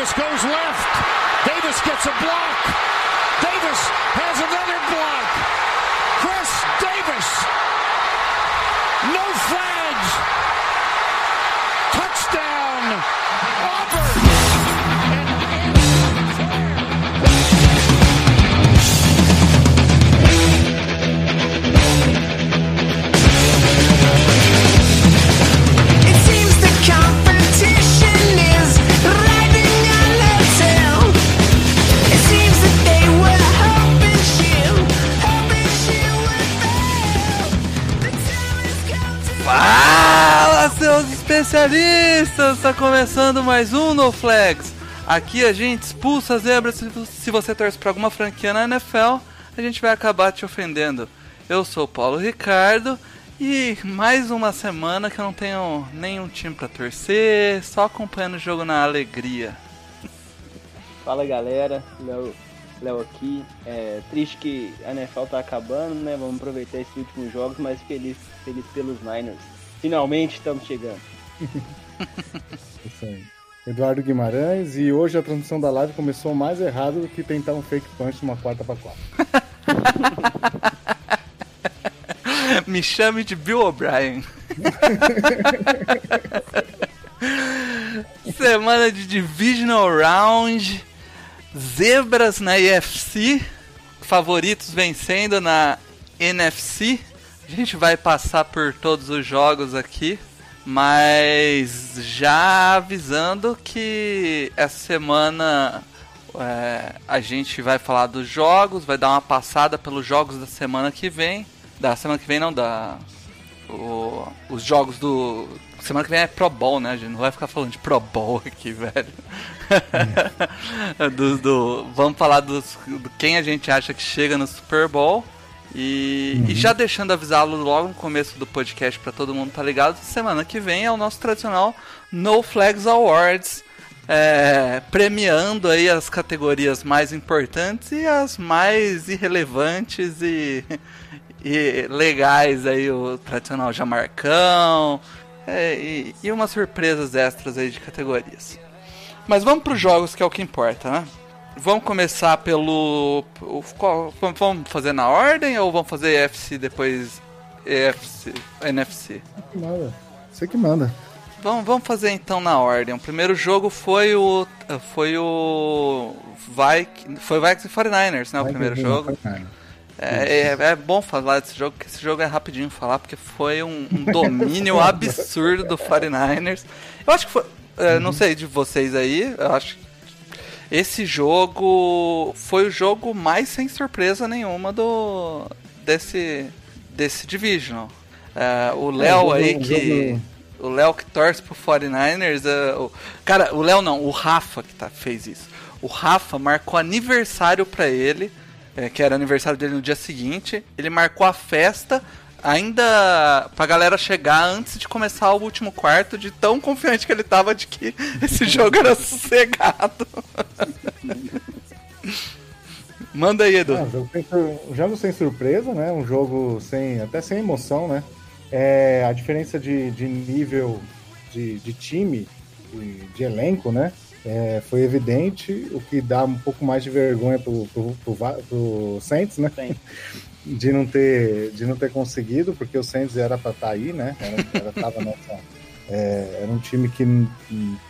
Davis goes left. Davis gets a block. Davis has another block. Especialistas! Está começando mais um No Flags. Aqui a gente expulsa as zebras. Se você torce para alguma franquia na NFL, a gente vai acabar te ofendendo. Eu sou Paulo Ricardo e mais uma semana que eu não tenho nenhum time para torcer, só acompanhando o jogo na alegria. Fala galera, Léo, Léo aqui. É triste que a NFL tá acabando, né? Vamos aproveitar esses últimos jogos, mas feliz, feliz pelos Niners. Finalmente estamos chegando. Isso aí. Eduardo Guimarães, e hoje a transmissão da live começou mais errado do que tentar um fake punch numa quarta para quatro. Me chame de Bill O'Brien. Semana de Divisional Round. Zebras na IFC. Favoritos vencendo na NFC. A gente vai passar por todos os jogos aqui. Mas já avisando que essa semana é, a gente vai falar dos jogos, vai dar uma passada pelos jogos da semana que vem. Da semana que vem não, da. o- os jogos do. Semana que vem é Pro Bowl, né? A gente não vai ficar falando de Pro Bowl aqui, velho. do, do- vamos falar dos, do quem a gente acha que chega no Super Bowl. E, e já deixando avisá-lo logo no começo do podcast para todo mundo tá ligado, semana que vem é o nosso tradicional No Flags Awards, é, premiando aí as categorias mais importantes e as mais irrelevantes e, e legais aí, o tradicional Jamarcão é, e, e umas surpresas extras aí de categorias. Mas vamos para os jogos que é o que importa, né? Vamos começar pelo. qual- vamos fazer na ordem ou vamos fazer EFC depois EFC, NFC? Que manda. Você que manda. Vamos, vamos fazer então na ordem. O primeiro jogo foi o. Foi o. Vikings, foi Vikings e 49ers, né? O primeiro jogo. É, é, é bom falar desse jogo, porque esse jogo é rapidinho falar, porque foi um, um domínio absurdo do 49ers. Eu acho que foi. é, Não sei de vocês aí, eu acho que esse jogo foi o jogo mais sem surpresa nenhuma do. desse. desse Divisional. É, o Léo jogo- aí um que. jogo- O Léo que torce pro 49ers. é, o, cara, o Léo não, o Rafa que tá, fez isso. O Rafa marcou aniversário pra ele, é, que era aniversário dele no dia seguinte. Ele marcou a festa ainda pra galera chegar antes de começar o último quarto, de tão confiante que ele tava de que esse jogo era sossegado. Manda aí, Edu. Ah, um jogo sem sur- um jogo sem surpresa, né? Um jogo sem. até sem emoção, né? É, a diferença de, de nível de, de time, de, de elenco, né? É, foi evidente, o que dá um pouco mais de vergonha pro, pro, pro, pro Saints, né? Saints. De não ter, de não ter conseguido, porque o Saints era para estar aí, né? Era, era, tava nessa, é, era um time que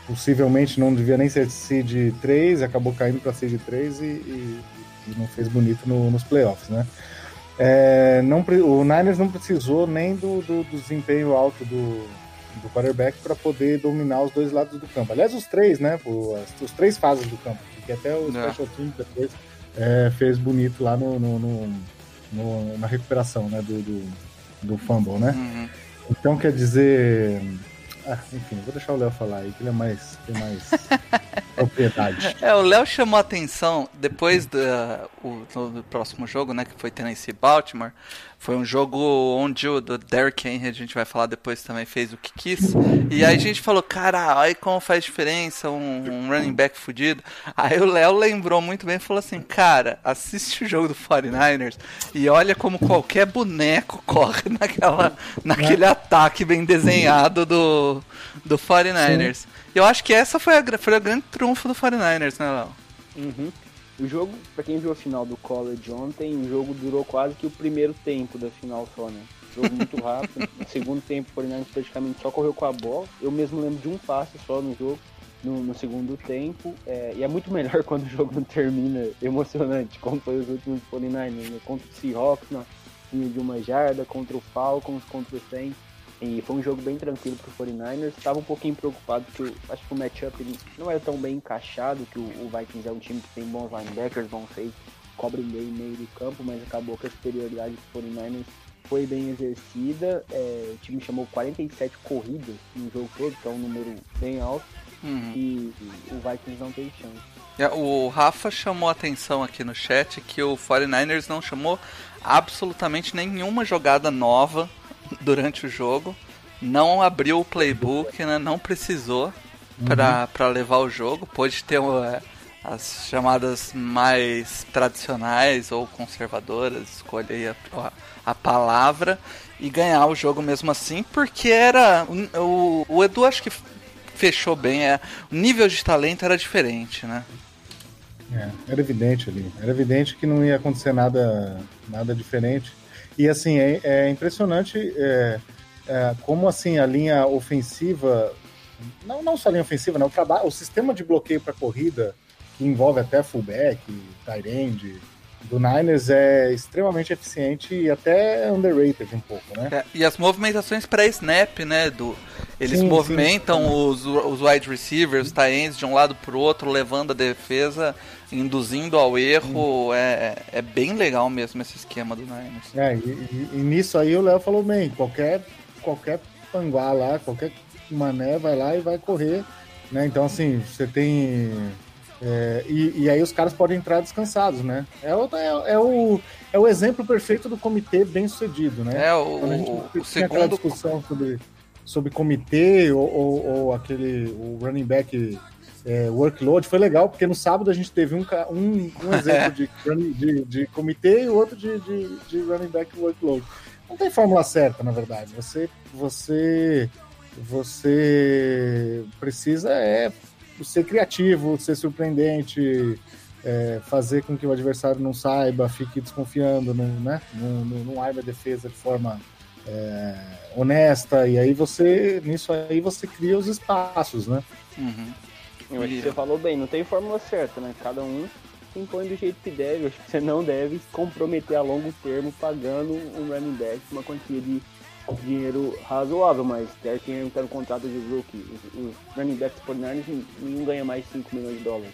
possivelmente não devia nem ser seed 3, acabou caindo para seed 3 e, e- e não fez bonito no- nos playoffs, né? É, não, o Niners não precisou nem do, do- do desempenho alto do, do quarterback para poder dominar os dois lados do campo. Aliás, os três, né? o- as, os três fases do campo, porque até o É. Special Teams depois é, fez bonito lá no, no- no- no- na recuperação né, do, do, do fumble, né? Uhum. Então quer dizer. Ah, enfim, vou deixar o Léo falar aí, que ele é mais. tem mais propriedade. É, o Léo chamou a atenção depois do, o- do próximo jogo, né? Que foi Tennessee Baltimore. Foi um jogo onde o do Derrick Henry, a gente vai falar depois também, fez o que quis. E aí a gente falou, cara, aí como faz diferença um, um running back fudido. Aí o Léo lembrou muito bem e falou assim, cara, assiste o jogo do 49ers e olha como qualquer boneco corre naquela, naquele ataque bem desenhado do, do 49ers. E eu acho que essa foi, a, foi o grande trunfo do 49ers, né, Léo? Uhum. O jogo, pra quem viu a final do college ontem, o jogo durou quase que o primeiro tempo da final só, né? Jogo muito rápido. no segundo tempo, o 49ers praticamente só correu com a bola. Eu mesmo lembro de um passe só no jogo, no, no segundo tempo. É, e é muito melhor quando o jogo não termina emocionante, como foi os últimos 49ers, né? Contra o Seahawks, na linha de uma jarda, contra o Falcons, contra o Saints. E foi um jogo bem tranquilo pro 49ers. Estava um pouquinho preocupado que eu acho que o matchup ele não era tão bem encaixado, que o, o Vikings é um time que tem bons linebackers, bons safeties, cobre bem o meio do campo, mas acabou que a superioridade do 49ers foi bem exercida. É, o time chamou 47 corridas no jogo todo, que é um número bem alto, Uhum. e, e o Vikings não teve chance. É, O Rafa chamou a atenção aqui no chat que o 49ers não chamou absolutamente nenhuma jogada nova durante o jogo. Não abriu o playbook, né? não precisou pra para levar o jogo. Pôde ter é, as chamadas mais tradicionais ou conservadoras, escolha aí a, a, a palavra, e ganhar o jogo mesmo assim, porque era. O, o Edu acho que fechou bem, é, o nível de talento era diferente, né? É, era evidente ali. Era evidente que não ia acontecer nada, nada diferente. E assim, é, é impressionante é, é, como assim a linha ofensiva, não, não só a linha ofensiva, né, o, trabalho, o sistema de bloqueio para corrida, que envolve até fullback, tight end, do Niners é extremamente eficiente e até underrated um pouco, né? É, e as movimentações pré-snap, né, do eles Sim, movimentam sim. os, os wide receivers, os tight ends de um lado pro outro, levando a defesa, induzindo ao erro. É, é bem legal mesmo esse esquema do Niners. É, e, e- e nisso aí o Léo falou bem, qualquer, qualquer panguá lá, qualquer mané vai lá e vai correr, né? Então assim, você tem. É, e, e aí os caras podem entrar descansados, né? É o, é, é o, é o exemplo perfeito do comitê bem sucedido, né? É, o, Quando a gente o, o tinha aquela segundo. discussão sobre, sobre comitê ou, ou, ou aquele o running back é, workload foi legal, porque no sábado a gente teve um, um, um exemplo de, running- de, de comitê e o outro de, de, de running back workload. Não tem fórmula certa, na verdade. Você, você, você precisa é ser criativo, ser surpreendente, é, fazer com que o adversário não saiba, fique desconfiando, não, né? não, não, não arme a defesa de forma é, honesta, e aí você, nisso aí você cria os espaços, né? Uhum. Eu acho que você falou bem, não tem fórmula certa, né? Cada um se impõe do jeito que deve. Eu acho que você não deve se comprometer a longo termo pagando um running back uma quantia de dinheiro razoável, mas deve quem tá no contrato de rookie. Os, os running backs por Niners, nenhum ganha mais 5 milhões de dólares.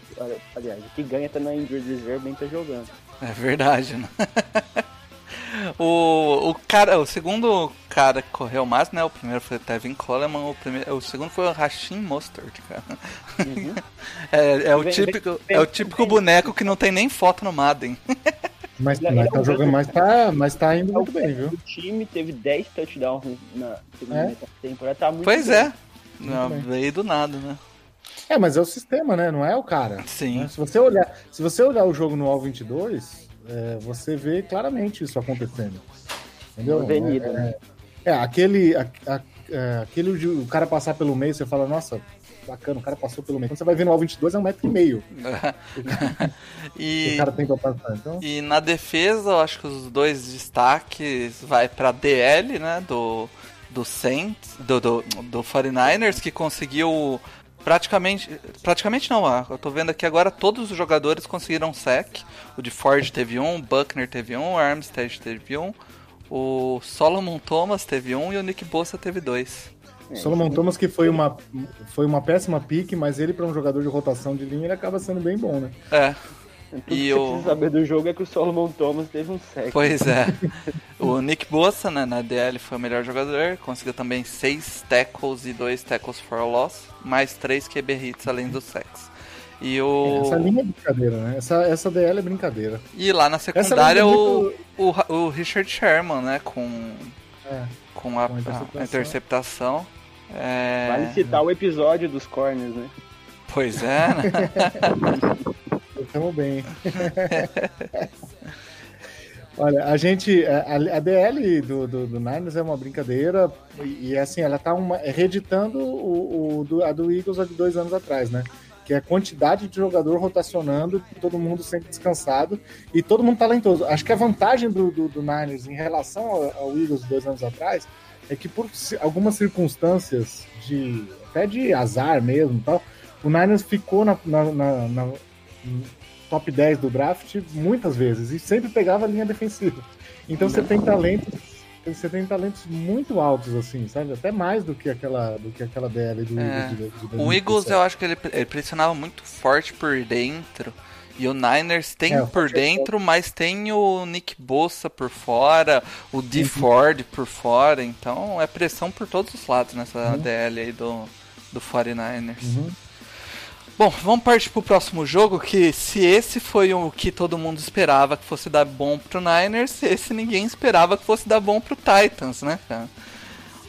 Aliás, o que ganha tá na injured reserve nem tá jogando. É verdade, né? o, o cara, o segundo cara que correu mais, né? O primeiro foi o Tevin Coleman, o, primeiro, o segundo foi o Rashim Mostert, cara. Uhum. É, é o típico, é o típico boneco que não tem nem foto no Madden. Mas, Ele- mas ele é tá um jogando, mas tá, mas tá indo muito bem, viu? O time teve 10 touchdowns na segunda É? temporada, tá muito Pois bem. é. Não, veio do nada, né? É, mas é o sistema, né? Não é o cara. Sim. né? Se você olhar, se você olhar o jogo no All 22, é, você vê claramente isso acontecendo. Entendeu? Avenida, é, né? é, aquele, a- a- é, aquele de o cara passar pelo meio, você fala, nossa, bacana, o cara passou pelo meio. Quando você vai ver no All 22, é um metro e meio que o e, cara tem pra passar. Então, e na defesa, eu acho que os dois destaques vai pra DL, né? Do, do Saints, do, do, do 49ers, que conseguiu praticamente. Praticamente não, ah, eu tô vendo aqui agora todos os jogadores conseguiram sec. O de Ford teve um, o Buckner teve um, o Armstead teve um, o Solomon Thomas teve um e o Nick Bossa teve dois. Solomon Thomas que foi uma, foi uma péssima pique, mas ele, pra um jogador de rotação de linha, ele acaba sendo bem bom, né? É, Tudo E que você o- precisa saber do jogo é que o Solomon Thomas teve um sec. Pois é. O Nick Bossa, né, na DL foi o melhor jogador, conseguiu também 6 tackles e 2 tackles for loss, mais 3 QB hits além do sex. E o Essa linha é brincadeira, né? Essa, essa DL é brincadeira. e lá na secundária é o, muito- o, o Richard Sherman, né, com É. com a, Com a interceptação. a interceptação. É, Vale citar o episódio dos corners, né? Pois é, né? Estamos bem. Olha, a gente. A, a DL do, do, do Niners é uma brincadeira e, e, assim, ela tá uma, reeditando o, o, do, a do Eagles há de dois anos atrás, né? Que é a quantidade de jogador rotacionando, todo mundo sempre descansado e todo mundo talentoso. Acho que a vantagem do, do, do Niners em relação ao, ao Eagles dois anos atrás é que por algumas circunstâncias de até de azar mesmo tal, o Niners ficou na, na, na, na top 10 do draft muitas vezes e sempre pegava a linha defensiva. Então você tem talentos você tem talentos muito altos, assim, sabe? Até mais do que aquela, do que aquela DL do É. O Eagles, eu acho que ele, ele pressionava muito forte por dentro. E o Niners tem É, por é dentro, mas tem o Nick Bossa por fora, o D Uhum. Ford por fora. Então é pressão por todos os lados nessa Uhum. DL aí do, do 49ers. Uhum. Bom, vamos partir pro próximo jogo, que se esse foi o que todo mundo esperava que fosse dar bom pro Niners, esse ninguém esperava que fosse dar bom pro Titans, né, cara?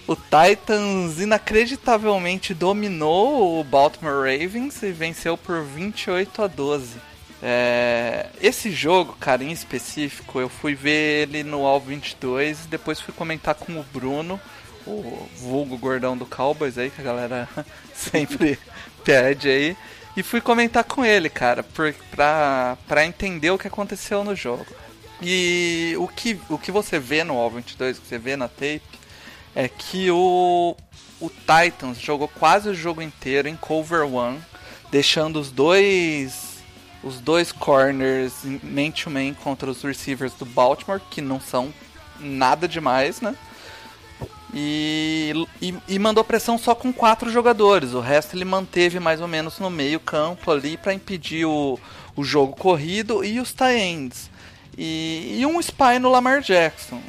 O Titans inacreditavelmente dominou o Baltimore Ravens e venceu por 28 a 12. É, esse jogo, cara, em específico, eu fui ver ele no All 22 e depois fui comentar com o Bruno, o vulgo gordão do Cowboys aí, que a galera sempre pede aí. E fui comentar com ele, cara, pra, pra entender o que aconteceu no jogo. E o que, o que você vê no All 22, que você vê na tape, é que o, o Titans jogou quase o jogo inteiro em cover one, deixando os dois os dois corners man to man contra os receivers do Baltimore, que não são nada demais, né? E, e, e mandou pressão só com quatro jogadores. O resto ele manteve mais ou menos no meio campo ali para impedir o, o jogo corrido e os tie ends. E, e um spy no Lamar Jackson.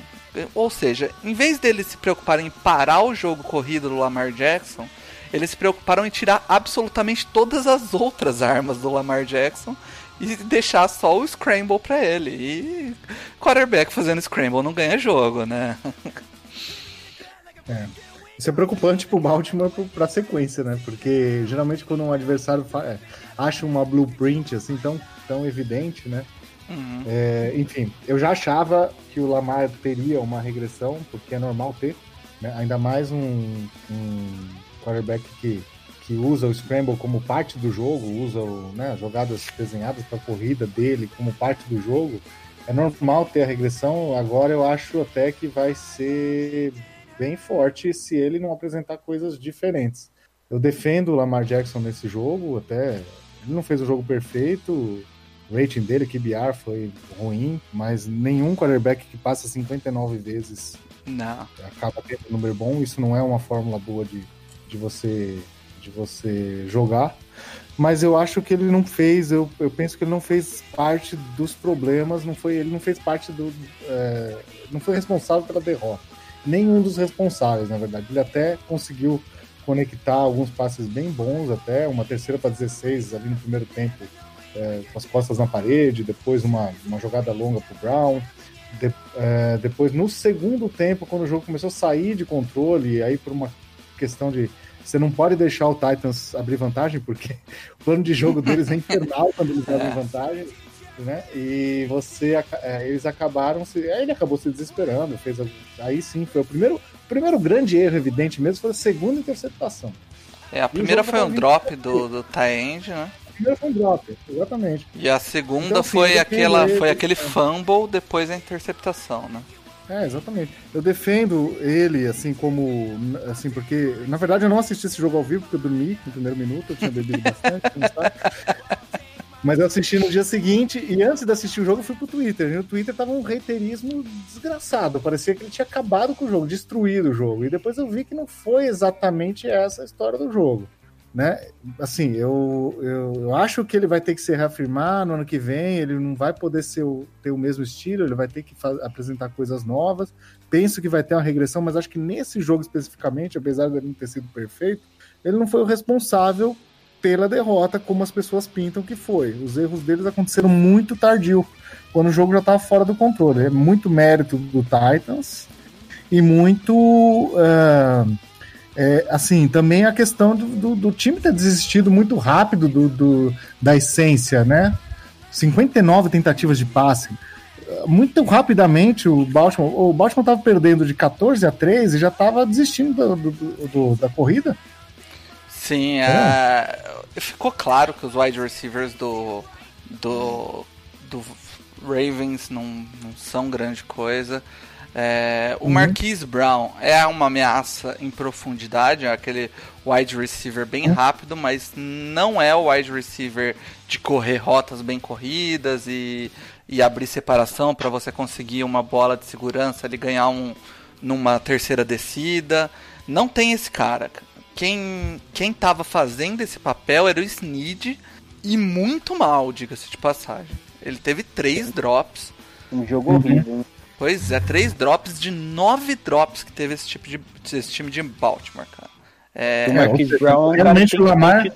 Ou seja, em vez deles se preocuparem em parar o jogo corrido do Lamar Jackson, eles se preocuparam em tirar absolutamente todas as outras armas do Lamar Jackson e deixar só o scramble para ele. E quarterback fazendo scramble não ganha jogo, né? É. Isso é preocupante pro Baltimore pra sequência, né? Porque geralmente quando um adversário é, acha uma blueprint assim tão, tão evidente, né? Uhum. É, enfim, eu já achava que o Lamar teria uma regressão, porque é normal ter, né? ainda mais um, um quarterback que, que usa o Scramble como parte do jogo, usa o, né, as jogadas desenhadas para corrida dele como parte do jogo. É normal ter a regressão, agora eu acho até que vai ser bem forte se ele não apresentar coisas diferentes. Eu defendo o Lamar Jackson nesse jogo, até ele não fez o jogo perfeito, o rating dele, QBR, foi ruim, mas nenhum quarterback que passa 59 vezes Não. acaba tendo um número bom. Isso não é uma fórmula boa de, de, você, de você jogar. Mas eu acho que ele não fez, eu, eu penso que ele não fez parte dos problemas, não foi, ele não fez parte do. é, não foi responsável pela derrota. Nenhum dos responsáveis, na verdade. Ele até conseguiu conectar alguns passes bem bons, até uma terceira para 16 ali no primeiro tempo, é, com as costas na parede, depois uma, uma jogada longa pro Brown. De- é, depois, no segundo tempo, quando o jogo começou a sair de controle, aí por uma questão de. Você não pode deixar o Titans abrir vantagem, porque o plano de jogo deles é infernal quando eles abrem vantagem. Né? E você, é, eles acabaram se. Ele acabou se desesperando. Fez aí sim, foi o primeiro, o primeiro grande erro, evidente mesmo, foi a segunda interceptação. É, a primeira foi um drop do, do tie-end, né? A primeira foi um drop, exatamente. E a segunda Então, assim, foi aquela, foi aquele é. fumble depois da interceptação, né? É, exatamente. Eu defendo ele, assim, como. Assim, porque. Na verdade, eu não assisti esse jogo ao vivo, porque eu dormi no primeiro minuto, eu tinha bebido bastante, como sabe. Mas eu assisti no dia seguinte, e antes de assistir o jogo, eu fui pro Twitter. E no Twitter tava um reiterismo desgraçado. Parecia que ele tinha acabado com o jogo, destruído o jogo. E depois eu vi que não foi exatamente essa a história do jogo. Né? Assim, eu, eu, eu acho que ele vai ter que se reafirmar no ano que vem, ele não vai poder ser o- ter o mesmo estilo, ele vai ter que apresentar coisas novas. Penso que vai ter uma regressão, mas acho que nesse jogo especificamente, apesar dele não ter sido perfeito, ele não foi o responsável pela derrota, como as pessoas pintam que foi. Os erros deles aconteceram muito tardio, quando o jogo já estava fora do controle. É muito mérito do Titans e muito. ah, é, assim, também a questão do, do- do time ter desistido muito rápido do, do- da essência, né? 59 tentativas de passe. muito rapidamente o Baltimore, o Baltimore tava perdendo de 14 a 3 e já tava desistindo do- da corrida. Sim, é, ficou claro que os wide receivers do, do, do Ravens não, não são grande coisa. É, o Marquise Brown é uma ameaça em profundidade, é aquele wide receiver bem rápido, mas não é o wide receiver de correr rotas bem corridas e, e abrir separação para você conseguir uma bola de segurança e ganhar um numa terceira descida. Não tem esse cara. Quem, quem tava fazendo esse papel era o Snead e muito mal, diga-se de passagem. Ele teve três drops. Um jogo horrível. Pois é, três drops de nove drops que teve esse tipo de esse time de Baltimore, cara. É, O Marquise Brown é um cara que realmente o Lamar-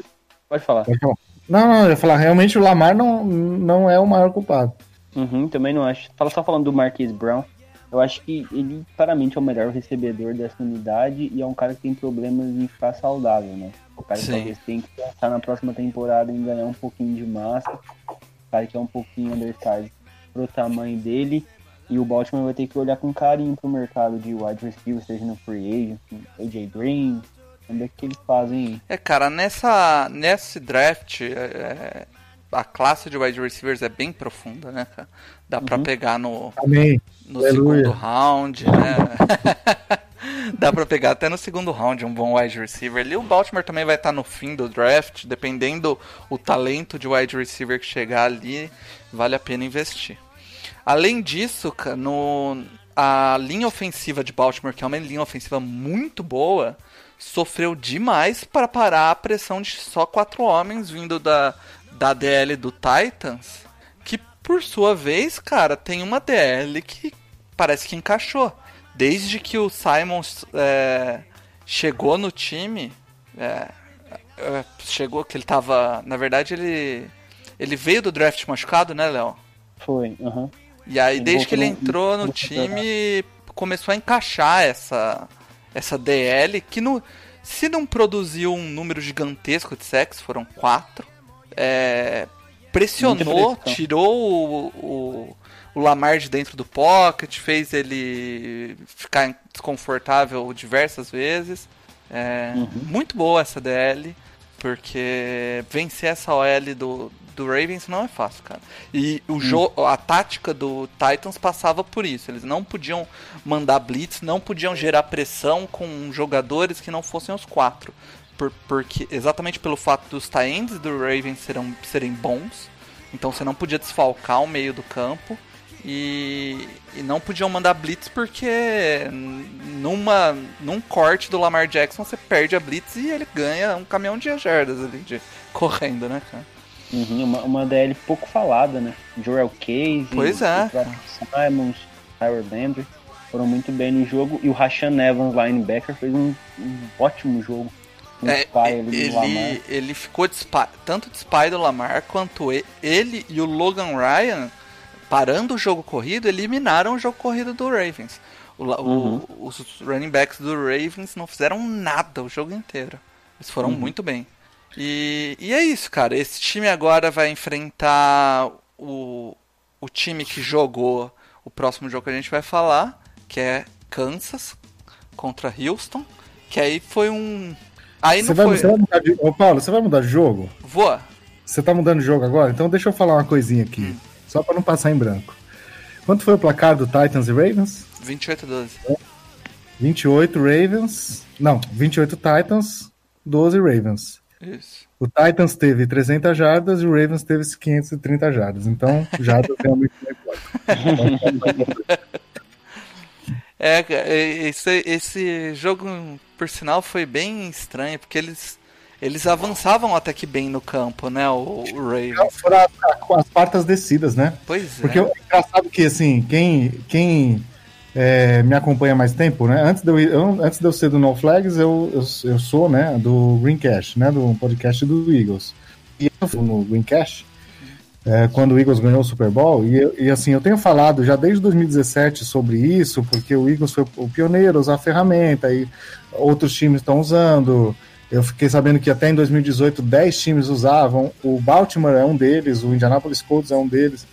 Pode falar. Pode falar. Não, não, eu ia falar, realmente o Lamar não, não é o maior culpado. Uhum, também não acho. Fala só falando do Marquise Brown. Eu acho que ele claramente é o melhor recebedor dessa unidade e é um cara que tem problemas em ficar saudável, né? O cara que talvez tem que pensar na próxima temporada em ganhar um pouquinho de massa. O cara que é um pouquinho undersized pro tamanho dele. E o Baltimore vai ter que olhar com carinho pro mercado de wide receiver, seja no free agent, AJ Green. Vamos ver o que eles fazem aí. É, cara, nessa, nesse draft, é, a classe de wide receivers é bem profunda, né, cara? Dá pra pegar no, Amém. no Aleluia. segundo round, né? Dá pra pegar até no segundo round um bom wide receiver ali. O Baltimore também vai estar no fim do draft, dependendo o talento de wide receiver que chegar ali, vale a pena investir. Além disso, no, a linha ofensiva de Baltimore, que é uma linha ofensiva muito boa, sofreu demais para parar a pressão de só quatro homens vindo da, da DL do Titans, que por sua vez, cara, tem uma DL que parece que encaixou. Desde que o Simons é, chegou no time, é, é, chegou que ele tava, na verdade ele ele veio do draft machucado, né, Léo? Foi, aham. E aí, Ele desde que ele entrou no time, começou a encaixar essa, essa DL, que no, se não produziu um número gigantesco de sacks, foram quatro, é, pressionou, tirou o, o, o Lamar de dentro do pocket, fez ele ficar desconfortável diversas vezes. É, Uhum. Muito boa essa DL, porque vencer essa OL do, do Ravens não é fácil, cara. E o jogo, a tática do Titans passava por isso. Eles não podiam mandar blitz, não podiam gerar pressão com jogadores que não fossem os quatro. Por- porque exatamente pelo fato dos tie-ends do Ravens serão, serem bons. Então você não podia desfalcar o meio do campo. E, e não podiam mandar blitz porque numa, num corte do Lamar Jackson você perde a blitz e ele ganha um caminhão de jardas ali de, correndo, né, cara? Uhum, uma, uma DL pouco falada, né? Joel Case, Pois é. Simons, Tyler Landry foram muito bem no jogo. E o Rashan Evans, linebacker, fez um, um ótimo jogo. Um É, do ele, Lamar. ele ficou de spy, tanto de spy do Lamar quanto e- ele e o Logan Ryan, parando o jogo corrido, eliminaram o jogo corrido do Ravens. O la- o- Uhum. os running backs do Ravens não fizeram nada o jogo inteiro. Eles foram Uhum. muito bem. E, e é isso, cara. Esse time agora vai enfrentar o, o time que jogou o próximo jogo que a gente vai falar, que é Kansas contra Houston. Que aí foi um. Aí Você não vai, foi. você vai mudar de. Ô, Paulo, você vai mudar de jogo? Voa. Você tá mudando de jogo agora? Então deixa eu falar uma coisinha aqui. Só pra não passar em branco. Quanto foi o placar do Titans e Ravens? 28 a 12. 28 Ravens. Não, 28 Titans, 12 Ravens. Isso. O Titans teve 300 jardas e o Ravens teve 530 jardas. Então, jardas realmente não importa. É, esse, esse jogo, por sinal, foi bem estranho, porque eles, eles avançavam até que bem no campo, né, o, o Ravens. Foram as, as quartas descidas, né? Pois Porque é. é engraçado que, assim, quem, quem é, me acompanha mais tempo, né? Antes de eu, eu- antes de eu ser do No Flags, eu, eu, eu sou, né, do Greencast, né? Do podcast do Eagles. E eu fui no Greencast, é, quando o Eagles ganhou o Super Bowl, e, e assim, eu tenho falado já desde 2017 sobre isso, porque o Eagles foi o pioneiro a usar a ferramenta, e outros times estão usando. Eu fiquei sabendo que até em 2018 10 times usavam, o Baltimore é um deles, o Indianapolis Colts é um deles.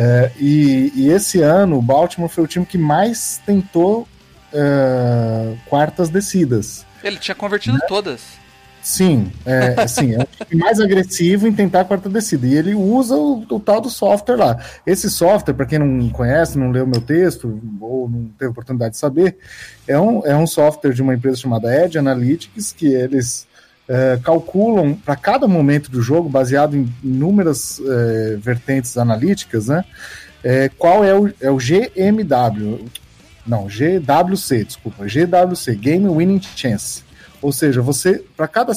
É, e, e esse ano o Baltimore foi o time que mais tentou é, quartas descidas. Ele tinha convertido todas. Sim, é, assim, é um time mais agressivo em tentar a quarta descida. E ele usa o, o tal do software lá. Esse software, para quem não conhece, não leu meu texto, ou não teve oportunidade de saber, é um, é um software de uma empresa chamada Edge Analytics, que eles é, calculam para cada momento do jogo, baseado em inúmeras é, vertentes analíticas, né? é, qual é o, é o GMW. Não, GWC, desculpa, GWC, Game Winning Chance. Ou seja, você, para cada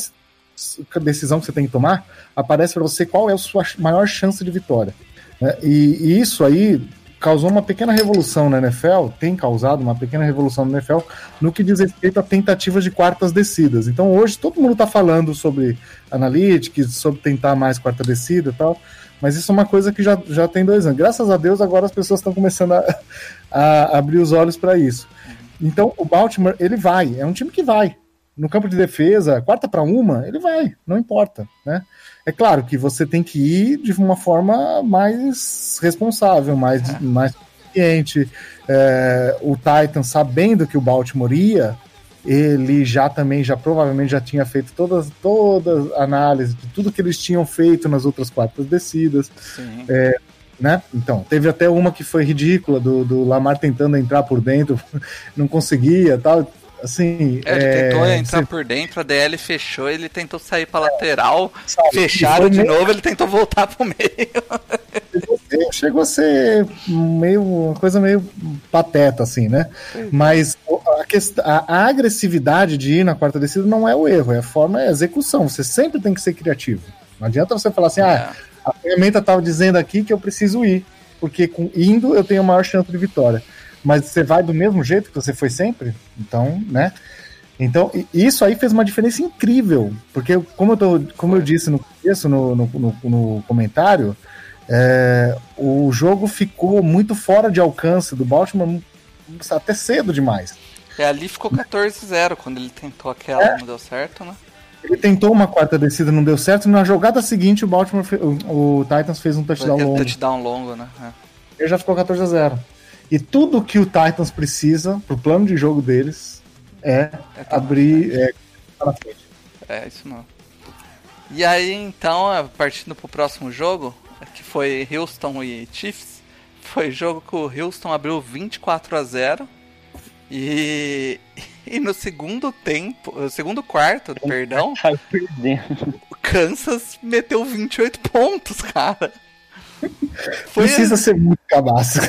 decisão que você tem que tomar, aparece para você qual é a sua maior chance de vitória. né? E, e isso aí causou uma pequena revolução na NFL, tem causado uma pequena revolução na NFL no que diz respeito a tentativas de quartas descidas. Então hoje todo mundo está falando sobre analytics, sobre tentar mais quarta descida e tal, mas isso é uma coisa que já, já tem dois anos. Graças a Deus agora as pessoas estão começando a, a abrir os olhos para isso. Então o Baltimore ele vai, é um time que vai no campo de defesa, quarta para uma, ele vai, não importa, né? É claro que você tem que ir de uma forma mais responsável, mais, mais consciente. É, o Titan, sabendo que o Baltimore ia, ele já também, já provavelmente já tinha feito todas, todas a análise de tudo que eles tinham feito nas outras quartas descidas Sim. né? Então, teve até uma que foi ridícula, do, do Lamar tentando entrar por dentro, não conseguia tal. Assim. É, ele é, tentou entrar você- por dentro, a DL fechou, ele tentou sair pra lateral, sabe, fecharam de meio- novo, ele tentou voltar pro meio. Chegou a ser meio uma coisa meio pateta, assim, né? Mas o- a, a- a agressividade de ir na quarta descida não é o erro, é a forma, é a execução. Você sempre tem que ser criativo. Não adianta você falar assim, ah, a ferramenta estava dizendo aqui que eu preciso ir, porque com indo eu tenho maior chance de vitória. Mas você vai do mesmo jeito que você foi sempre? Então, né? Então, isso aí fez uma diferença incrível, porque como eu, tô, como eu disse no começo, no, no, no- comentário, é, o jogo ficou muito fora de alcance do Baltimore até cedo demais. É, ali ficou 14-0 quando ele tentou aquela, É. não deu certo, né? Ele tentou uma quarta descida, não deu certo. Na jogada seguinte, o Baltimore, o, o Titans fez um touchdown longo. touchdown longo, né? É. Ele já ficou 14 a 0. E tudo que o Titans precisa pro plano de jogo deles é É, tá abrir é, tá na frente. É, isso não. E aí, então, é, partindo pro próximo jogo, que foi Houston e Chiefs, foi jogo que o Houston abriu 24 a 0 e, e no segundo tempo, segundo quarto, perdão, perdendo. o Kansas meteu 28 pontos, cara. Foi, Precisa ser muito cabaço.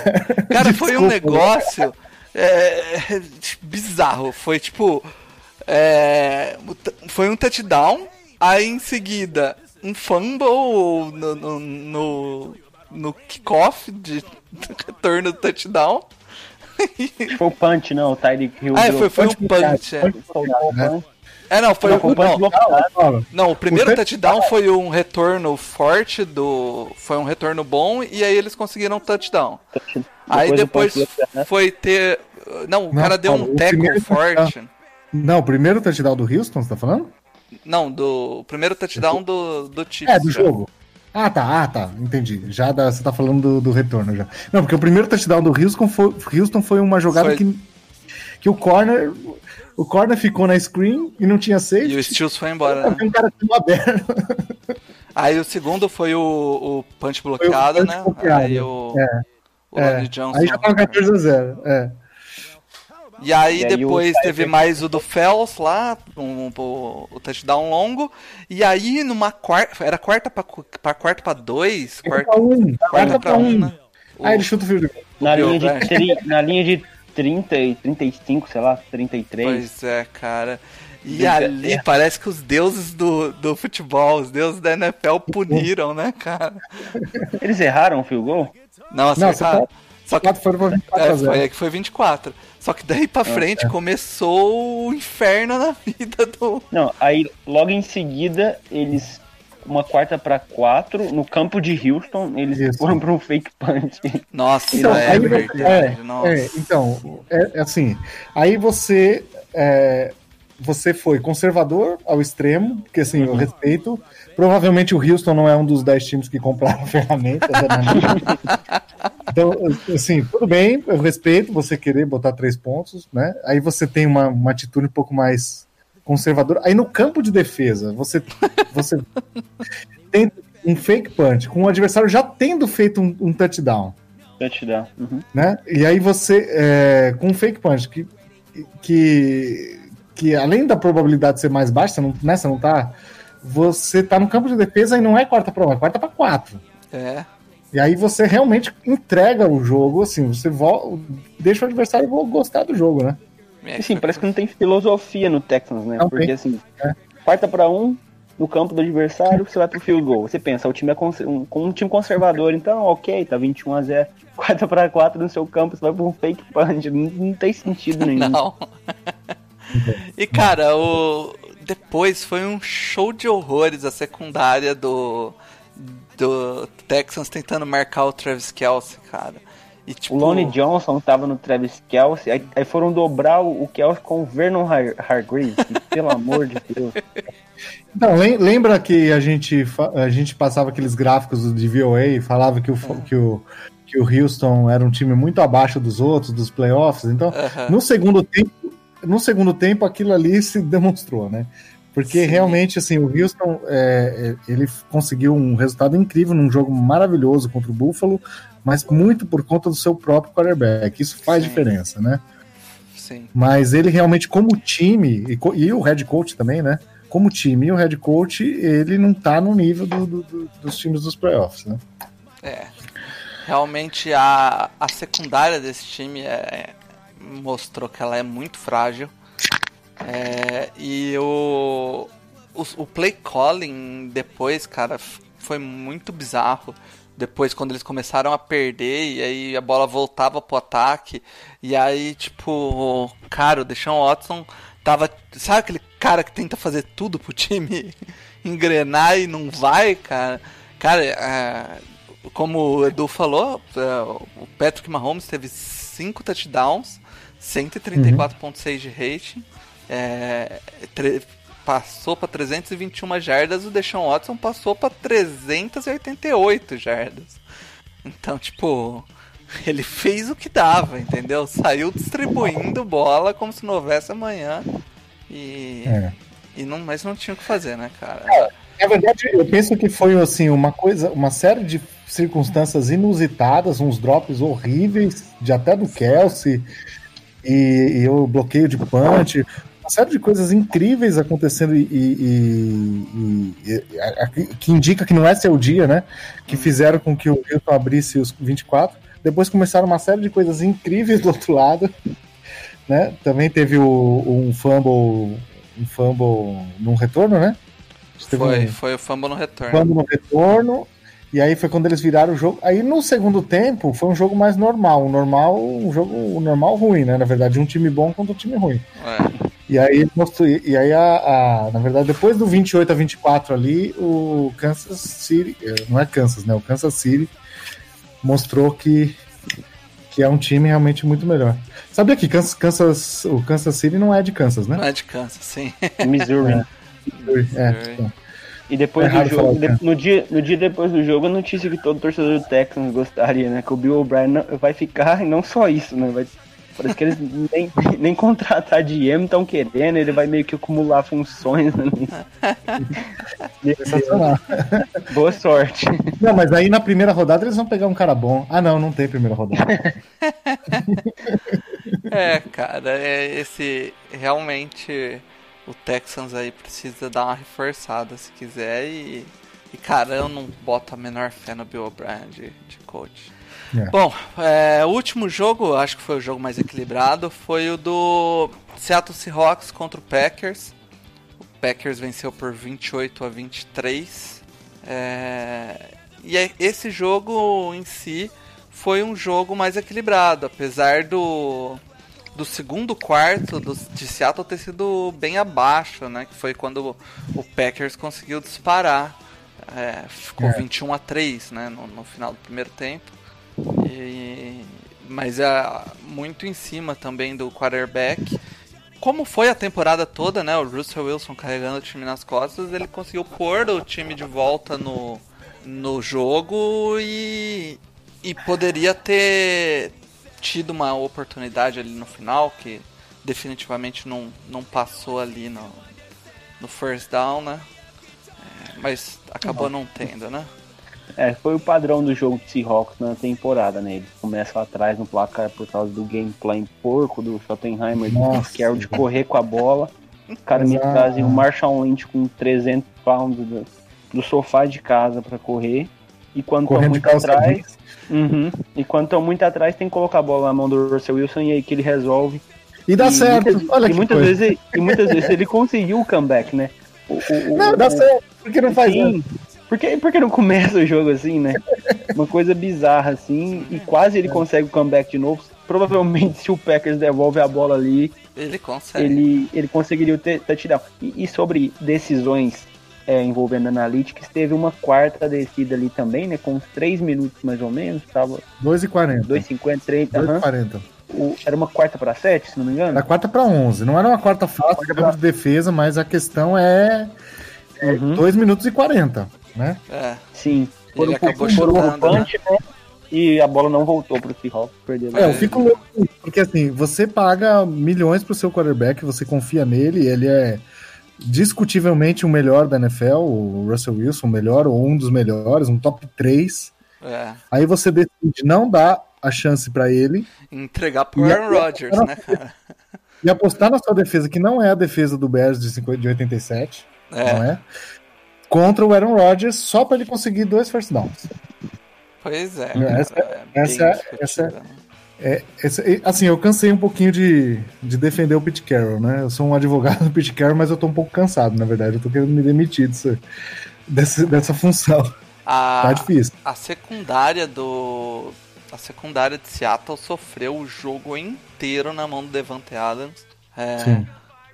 Cara, foi um Desculpa, negócio é, bizarro. Foi tipo. é, o foi um touchdown, aí em seguida um fumble no, no, no, no kickoff de do retorno do touchdown. Foi o punch, não. O Tyreek Hill. Ah, foi, foi um punch punch. É. Foi o punch. É, não, foi Não, o. punch Não, não, o primeiro O touchdown foi um retorno forte do. Foi um retorno bom e aí eles conseguiram um touchdown. Aí o depois bloqueado. foi ter. Não, o Não, cara deu um tackle primeiro forte. Não, o primeiro touchdown do Houston, você tá falando? Não, do o primeiro touchdown do, do Chiefs. É, do já. jogo. Ah, tá, ah, tá, entendi. Já da- você tá falando do, do retorno já. Não, porque o primeiro touchdown do Houston foi, Houston foi uma jogada Foi. que, que o corner. O corner ficou na screen e não tinha E safety. o Stills foi embora, né? Um cara ficou aberto. Aí o segundo foi o, o punch bloqueado, punch né? bloqueado, Aí o, é, o É, Lonnie Johnson. aí já tava 14 a 0. É. E aí E aí depois o- teve mais o do Fells lá, um, o, o touchdown longo. E aí numa quarta. Era quarta pra, pra quarta pra dois? Quarta Quarta, pra um. quarta pra pra um, um. né? O- Ah, ele chuta o field goal. Na linha, de na linha de 30 e 35, sei lá, 33. Pois é, cara. E Deixa- ali é. parece que os deuses do, do futebol, os deuses da NFL puniram, né, cara? Eles erraram o field goal? Não, Não, acertaram. Só que Quatro foram pra 24 a É, 0. foi, é que foi 24. Só que daí pra frente começou o inferno na vida do. Não, aí logo em seguida eles. Uma quarta pra quatro, no campo de Houston, eles Isso. foram pra um fake punch. Nossa, Então, é verdade. é, nossa. é, então, é, é assim, aí você é, você foi conservador ao extremo, porque assim, eu respeito. Provavelmente o Houston não é um dos 10 times que compraram ferramentas. né? então, assim, tudo bem, eu respeito você querer botar três pontos, né? Aí você tem uma, uma atitude um pouco mais conservadora. Aí no campo de defesa, você, você tem um fake punch com o adversário já tendo feito um, um touchdown Touchdown. Uhum. né? E aí você, é, com um fake punch, que, que, que além da probabilidade ser mais baixa, você não, né, você não tá. Você tá no campo de defesa e não é quarta para uma, é quarta para quatro. É. E aí você realmente entrega o jogo, assim, você vo- deixa o adversário go- gostar do jogo, né? É, Assim, parece que não tem filosofia no Texans, né? Não Porque tem. assim, É. quarta pra um, no campo do adversário, você vai pro field goal. Você pensa, o time é um, um time conservador, então ok, tá 21 a 0 Quarta pra quatro no seu campo, você vai um fake punch. Não, não tem sentido nenhum. Não. e cara, o depois foi um show de horrores a secundária do do Texans tentando marcar o Travis Kelce, cara. E tipo, O Lonnie Johnson tava no Travis Kelsey, aí, aí foram dobrar o, o Kelsey com o Vernon Har Hargreaves, que, pelo amor de Deus. Então, lem- lembra que a gente, a gente passava aqueles gráficos de VOA e falava que o, fo- que, o, que o Houston era um time muito abaixo dos outros, dos playoffs? Então, no segundo tempo, no segundo tempo aquilo ali se demonstrou, né? Porque Sim. realmente, assim, o Houston, é, é, ele conseguiu um resultado incrível num jogo maravilhoso contra o Buffalo, mas muito por conta do seu próprio quarterback. Isso faz Sim. diferença, né? sim. Mas ele realmente, como time, e, e o head coach também, né? Como time e o head coach, ele não tá no nível do- do- do- dos times dos playoffs, né? É. Realmente a, a secundária desse time é, mostrou que ela é muito frágil. É, e o, o, o play calling depois, cara, foi muito bizarro. Depois, quando eles começaram a perder, e aí a bola voltava pro ataque, e aí, tipo, cara, o Deshaun Watson tava. Sabe aquele cara que tenta fazer tudo pro time engrenar e não vai, cara? Cara, é, como o Edu falou, é, o Patrick Mahomes teve 5 touchdowns, 134.6 de rating, é, passou para 321 jardas, o Deshaun Watson passou para 388 jardas. Então, tipo, ele fez o que dava, entendeu? Saiu distribuindo bola como se não houvesse amanhã. E, É. e não, mas não tinha o que fazer, né, cara? Na verdade, eu penso que foi assim uma coisa, uma série de circunstâncias inusitadas, uns drops horríveis, de até do Kelsey, e, e o bloqueio de punch, uma série de coisas incríveis acontecendo e, e- e- e- a- a- que indica que não é seu dia, né? Que fizeram com que o Hilton abrisse os 24. Depois começaram uma série de coisas incríveis do outro lado, né? Também teve o, um fumble, um fumble num retorno, né? Foi, um- foi o fumble no retorno. quando no retorno. E aí foi quando eles viraram o jogo. Aí no segundo tempo foi um jogo mais normal, um normal, um jogo um normal ruim, né? Na verdade, um time bom contra um time ruim. É. E aí mostrou, e aí a, a- na verdade, depois do 28 a 24 ali, o Kansas City, eh, não é Kansas, né? O Kansas City mostrou que que é um time realmente muito melhor. Sabia que Kansas, Kansas, o Kansas City não é de Kansas, né? Não é de Kansas, sim. Missouri. É, Missouri. então. E depois É do jogo, falar, de- no, dia, no dia depois do jogo, a notícia que todo torcedor do Texans gostaria, né? Que o Bill O'Brien vai ficar, e não só isso, né? Vai, parece que eles nem, nem contratar GM estão querendo, ele vai meio que acumular funções. Né? Sensacional. Boa sorte. Não, mas aí na primeira rodada eles vão pegar um cara bom. Ah, não, não tem primeira rodada. É, cara, é esse realmente o Texans aí precisa dar uma reforçada se quiser e, e cara, eu não boto a menor fé no Bill O'Brien de, de coach. É. Bom, é, o último jogo, acho que foi o jogo mais equilibrado, foi o do Seattle Seahawks contra o Packers. O Packers venceu por 28 a 23. É, e esse jogo em si foi um jogo mais equilibrado, apesar do, do segundo quarto do, de Seattle ter sido bem abaixo, né? Que foi quando o Packers conseguiu disparar. É, ficou É. 21 a 3 né, no, no final do primeiro tempo. E- mas é muito em cima também do quarterback. como foi a temporada toda, né? O Russell Wilson carregando o time nas costas, ele conseguiu pôr o time de volta no, no jogo e, e poderia ter tido uma oportunidade ali no final, que definitivamente não, não passou ali no, no first down, né? É, mas acabou não tendo, né? É, foi o padrão do jogo de Seahawks na temporada, né? Eles começam atrás no placar por causa do gameplay porco do Schottenheimer, do Carroll de correr com a bola. Os caras me trazem o Marshall Lynch com 300 pounds do, do sofá de casa pra correr. E quando estão muito atrás. Uhum. E quando estão muito atrás, tem que colocar a bola na mão do Russell Wilson e aí que ele resolve. E dá e certo. Muitas, Olha e muitas coisa. vezes, e muitas vezes ele conseguiu o comeback, né? O, o- o- Não, dá o- certo. Por que não faz? Sim. Por que, por que não começa o jogo assim, né? Uma coisa bizarra assim, e quase ele consegue o comeback de novo. Provavelmente, se o Packers devolve a bola ali, Ele consegue. ele, ele conseguiria o touchdown. E, e sobre decisões é, envolvendo analytics, teve uma quarta descida ali também, né? Com uns 3 minutos mais ou menos, tava 2 e 40. 2,50, 30, 2 e aham. 40. O- Era uma quarta para 7, se não me engano? Era quarta pra 11. Não era uma quarta fácil Quarta campo de defesa, mas a questão é Uhum. 2 minutos e 40, né? É. Sim. Um acabou por um chutando, punch, né? E a bola não voltou pro Seahawks, perdeu. É, eu fico louco, com isso, porque assim, você paga milhões pro seu quarterback, você confia nele, ele é discutivelmente o melhor da NFL, o Russell Wilson, o melhor ou um dos melhores, um top 3. É. Aí você decide não dar a chance pra ele Entregar pro Aaron Rodgers, né, cara? e apostar na sua defesa, que não é a defesa do Bears de, 50, de 87, não É. Contra o Aaron Rodgers, só pra ele conseguir dois first downs. Pois é. Essa- cara, é essa- essa- né? É, esse- assim, eu cansei um pouquinho de, de defender o Pete Carroll, né? Eu sou um advogado do Pete Carroll, mas eu tô um pouco cansado, na verdade. Eu tô querendo me demitir disso, desse- dessa função. A, Tá difícil. a secundária do. A secundária de Seattle sofreu o jogo inteiro na mão do Devante Adams. É, Sim.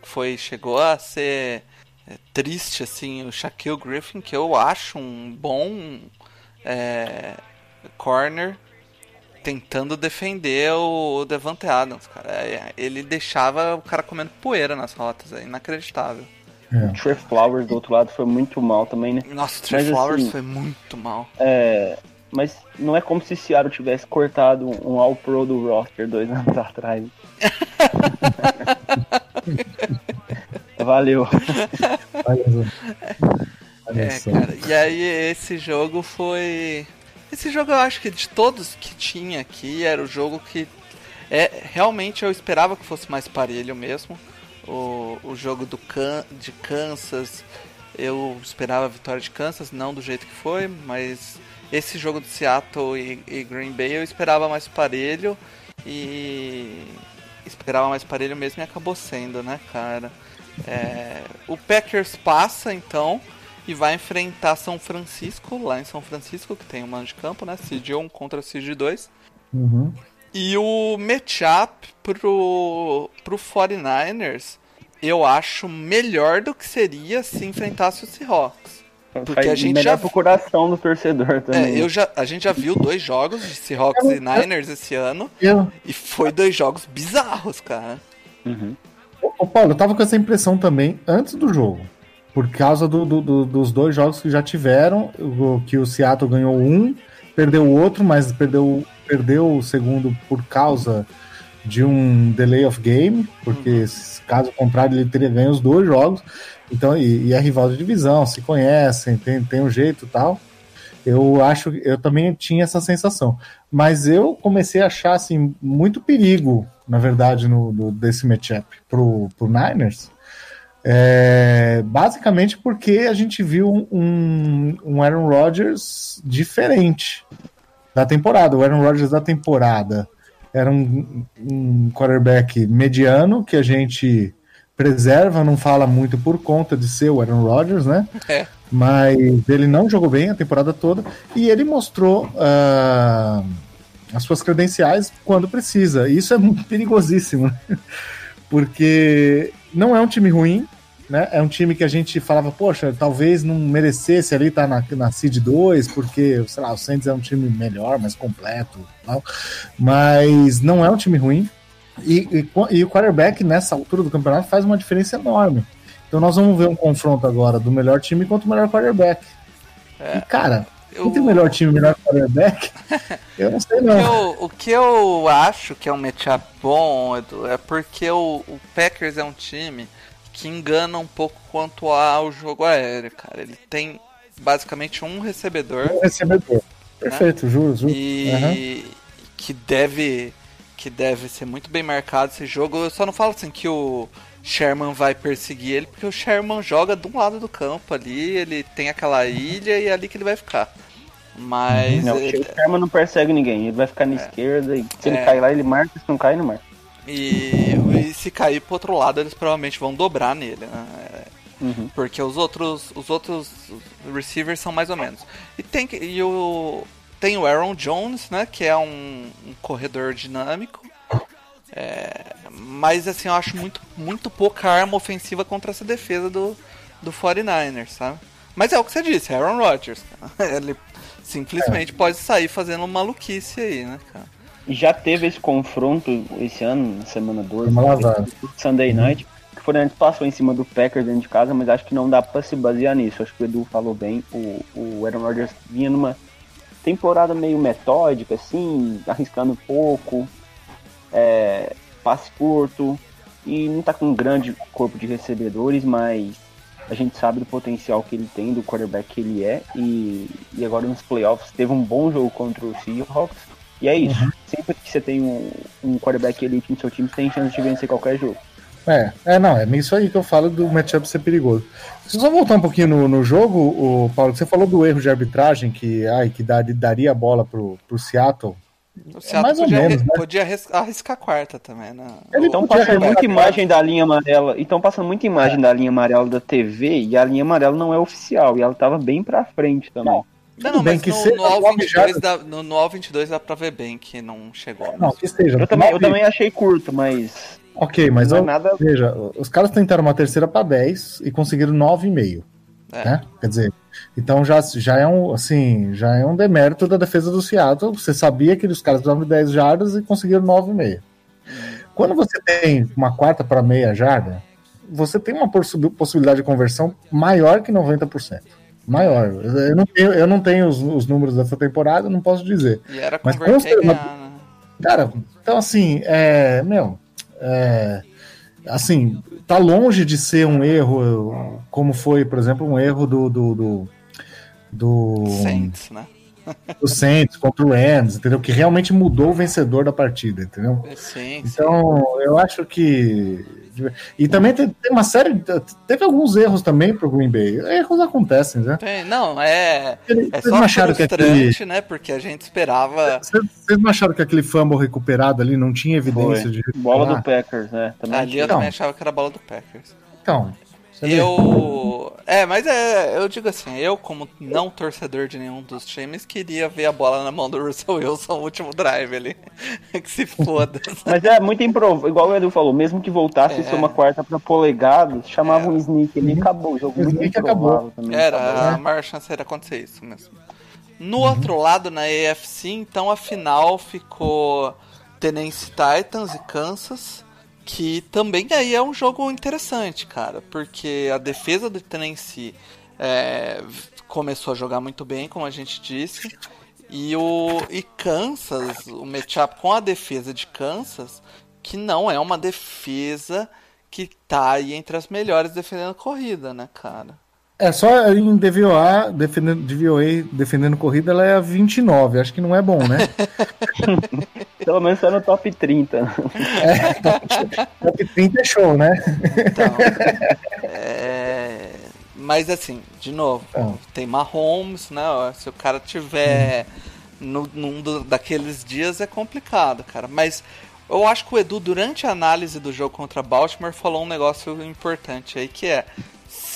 foi chegou a ser é, triste assim o Shaquille Griffin que eu acho um bom é, corner tentando defender o Devante Adams cara É, ele deixava o cara comendo poeira nas rotas é inacreditável É. O Trey Flowers do outro lado foi muito mal também, né? nossa o Trey Mas, Flowers assim, foi muito mal É, mas não é como se Seattle tivesse cortado um All-Pro do roster dois anos atrás. Valeu. É, cara, e aí esse jogo foi. Esse jogo eu acho que de todos que tinha aqui era o jogo que. É, realmente eu esperava que fosse mais parelho mesmo. O, o jogo do Can, de Kansas, eu esperava a vitória de Kansas, não do jeito que foi, mas esse jogo de Seattle e, e Green Bay eu esperava mais parelho e esperava mais parelho mesmo e acabou sendo, né, cara? É, o Packers passa então e vai enfrentar São Francisco, lá em São Francisco, que tem um mano de campo, né? Seed 1 contra Seed 2. Uhum. E o matchup pro, pro 49ers eu acho melhor do que seria se enfrentasse o Seahawks. Porque Faz a gente melhor já- pro coração do torcedor também. É, eu já, a gente já viu dois jogos de Seahawks e Niners esse ano Eu, e foi dois jogos bizarros, cara. Uhum. Ô, Paulo, eu tava com essa impressão também antes do jogo. Por causa do- do- do- dos dois jogos que já tiveram, que o Seattle ganhou um, perdeu o outro, mas perdeu, perdeu o segundo por causa de um delay of game, porque se- caso contrário ele teria ganho os dois jogos. Então, e, e é rival de divisão, se conhecem, tem, tem um jeito e tal. Eu acho, eu também tinha essa sensação. Mas eu comecei a achar assim, muito perigo, na verdade, no, no- desse matchup pro, pro Niners. É, basicamente porque a gente viu um, um Aaron Rodgers diferente da temporada. O Aaron Rodgers da temporada era um, um quarterback mediano que a gente preserva, não fala muito por conta de ser o Aaron Rodgers, né? É. Mas ele não jogou bem a temporada toda e ele mostrou ah, as suas credenciais quando precisa. E isso é muito perigosíssimo, né? porque não é um time ruim, né? É um time que a gente falava, poxa, talvez não merecesse ali estar na, na Seed 2, porque, sei lá, o Saints é um time melhor, mais completo, tal. mas não é um time ruim. E, e, e o quarterback nessa altura do campeonato faz uma diferença enorme. Então nós vamos ver um confronto agora do melhor time contra o melhor quarterback. E cara, Eu- entre o melhor time o melhor quarterback, eu não sei O que, não. eu, o que eu acho que é um matchup bom, Edu, é porque o, o Packers é um time que engana um pouco quanto ao jogo aéreo, cara. Ele tem basicamente um recebedor Um recebedor. Perfeito, juro, juro. e Aham. que deve que deve ser muito bem marcado esse jogo. Eu só não falo assim que o Sherman vai perseguir ele, porque o Sherman joga de um lado do campo ali, ele tem aquela ilha e é ali que ele vai ficar. Mas Não, ele- o Sherman não persegue ninguém. Ele vai ficar na esquerda e se ele É. cair lá, ele marca. Se não cair, ele marca. E, e se cair pro outro lado, eles provavelmente vão dobrar nele, né? Uhum. Porque os outros, os outros receivers são mais ou menos. E tem, e o, tem o Aaron Jones, né? Que é um, um corredor dinâmico. É, mas assim, eu acho muito, muito pouca arma ofensiva contra essa defesa do, do 49ers, sabe? Mas é o que você disse, Aaron Rodgers. cara. Ele simplesmente pode sair fazendo maluquice aí, né, cara? E já teve esse confronto esse ano, na semana 12, Uma lavada. Sunday Night, que o Fernandes passou em cima do Packers dentro de casa, mas acho que não dá pra se basear nisso. Acho que o Edu falou bem. O, o Aaron Rodgers vinha numa temporada meio metódica, assim, arriscando pouco, é, passe curto, e não tá com um grande corpo de recebedores, mas a gente sabe do potencial que ele tem, do quarterback que ele é, e, e agora nos playoffs teve um bom jogo contra o Seahawks, e é isso. Sempre que você tem um, um quarterback elite no seu time, você tem chance de vencer qualquer jogo. É, é, não, é isso aí que eu falo do matchup ser perigoso. Se eu só voltar um pouquinho no, no jogo, o Paulo, você falou do erro de arbitragem que, ai, que dar- daria a bola pro, pro Seattle. O Seattle mais ou podia, menos, né? podia arris- arriscar a quarta também, né? Ele Estão passando muita imagem da linha amarela. Estão passando muita imagem da linha amarela da TV e a linha amarela não é oficial. E ela tava bem pra frente também. Não, não, bem mas que no, seja no, All nove 22 jardas. dá, no, no All 22 dá pra ver bem que não chegou. Não, que seja. Eu também, eu também achei curto, mas. Ok, mas Não é eu- nada- veja, os caras tentaram uma terceira para 10 e conseguiram 9,5. É. Né? Quer dizer, então já, já é um assim, já é um demérito da defesa do Seattle. Você sabia que os caras precisavam de 10 jardas e conseguiram 9,5. Quando você tem uma quarta para meia jarda, você tem uma possi- possibilidade de conversão maior que 90%. Maior. Eu não tenho, eu não tenho os, os números dessa temporada, não posso dizer. E era Mas ganhar, né? Cara, então assim, é. Meu. É, assim, tá longe de ser um erro, como foi, por exemplo, um erro do. do, do, do, Saints, né? do Saints contra o Rams, entendeu? Que realmente mudou o vencedor da partida, entendeu? Sim, sim. Então, eu acho que. E também tem, tem uma série. Teve alguns erros também pro Green Bay. Erros acontecem, né? Tem- não, é, Ele- é só acharam que frustrante, aquele. né? Porque a gente esperava Vocês vocês não acharam que aquele fumble recuperado ali não tinha evidência Foi. de. Bola do recuperar? Packers, né? Também ali eu Não. também achava que era bola do Packers. Então. Eu. É, mas é, eu digo assim, eu, como não torcedor de nenhum dos times, queria ver a bola na mão do Russell Wilson no último drive ali. que se foda. Mas é muito improvável, igual o Edu falou, mesmo que voltasse É. a ser uma quarta pra polegado, chamava um sneak ali e acabou o jogo. O sneak acabou. também. Era, a maior chance era acontecer isso mesmo. No outro lado, na AFC, então a final ficou Tennessee Titans e Kansas, que também aí é um jogo interessante, cara, porque a defesa do Tennessee é, começou a jogar muito bem, como a gente disse, e o e Kansas, o matchup com a defesa de Kansas, que não é uma defesa que tá aí entre as melhores defendendo a corrida, né, cara? É, só em DVOA, defendendo, DVOA, defendendo corrida, ela é a 29. Acho que não é bom, né? Pelo menos tá no top 30. Top 30 é show, né? Então, é, Mas assim, de novo, Ah. tem Mahomes, né? Se o cara tiver no, num do- daqueles dias é complicado, cara. Mas eu acho que o Edu, durante a análise do jogo contra Baltimore, falou um negócio importante aí que é.